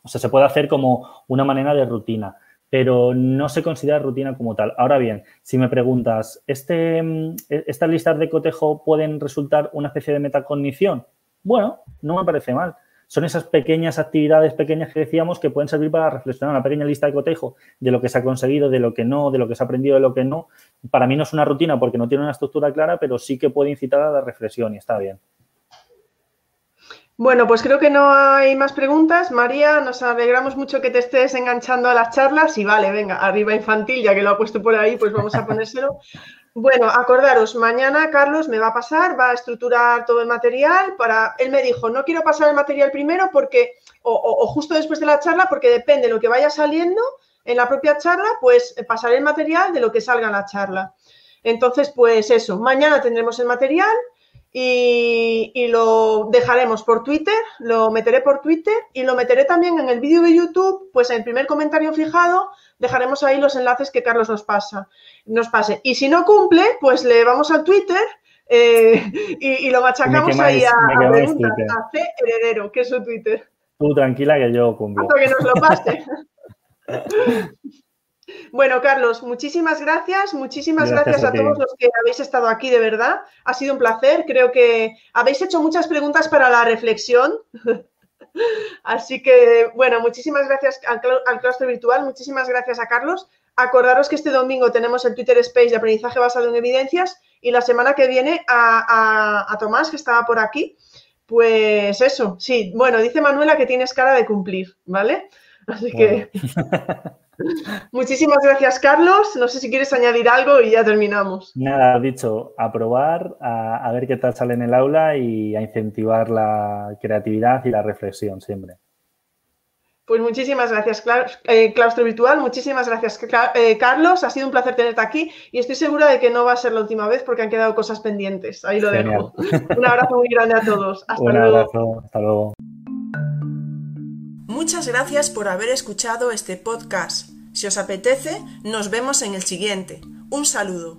o sea, se puede hacer como una manera de rutina, pero no se considera rutina como tal. Ahora bien, si me preguntas, ¿este, em, ¿estas listas de cotejo pueden resultar una especie de metacognición? Bueno, no me parece mal son esas pequeñas actividades pequeñas que decíamos que pueden servir para reflexionar, una pequeña lista de cotejo de lo que se ha conseguido, de lo que no, de lo que se ha aprendido, de lo que no. Para mí no es una rutina porque no tiene una estructura clara, pero sí que puede incitar a la reflexión y está bien. Bueno, pues creo que no hay más preguntas. María, nos alegramos mucho que te estés enganchando a las charlas y vale, venga, arriba infantil, ya que lo ha puesto por ahí, pues vamos a [laughs] ponérselo. Bueno, acordaros, mañana Carlos me va a pasar, va a estructurar todo el material para. Él me dijo, no quiero pasar el material primero porque, o, justo después de la charla, porque depende de lo que vaya saliendo en la propia charla, pues pasaré el material de lo que salga en la charla. Entonces, pues eso, mañana tendremos el material y, lo dejaremos por Twitter, lo meteré por Twitter y lo meteré también en el vídeo de YouTube, pues en el primer comentario fijado dejaremos ahí los enlaces que Carlos nos pasa, nos pase. Y si no cumple, pues le vamos al Twitter eh, [laughs] y, lo machacamos ahí a, a, C Heredero, que es su Twitter. Tú tranquila que yo cumplo. Hasta que nos lo pase. [laughs] [laughs] Bueno, Carlos, muchísimas gracias, muchísimas gracias, a, todos los que habéis estado aquí, de verdad. Ha sido un placer. Creo que habéis hecho muchas preguntas para la reflexión. Así que, bueno, muchísimas gracias al, claustro virtual, muchísimas gracias a Carlos. Acordaros que este domingo tenemos el Twitter Space de aprendizaje basado en evidencias y la semana que viene a, Tomás, que estaba por aquí. Pues eso, sí. Bueno, dice Manuela que tienes cara de cumplir, ¿vale? Así que... [laughs] Muchísimas gracias, Carlos. No sé si quieres añadir algo y ya terminamos. Nada, dicho, a probar, a, ver qué tal sale en el aula y a incentivar la creatividad y la reflexión siempre. Pues muchísimas gracias, eh, Claustro Virtual. Muchísimas gracias, eh, Carlos. Ha sido un placer tenerte aquí y estoy segura de que no va a ser la última vez porque han quedado cosas pendientes. Ahí lo dejo. [laughs] Un abrazo muy grande a todos. Hasta un luego. Abrazo. Hasta luego. Muchas gracias por haber escuchado este podcast. Si os apetece, nos vemos en el siguiente. Un saludo.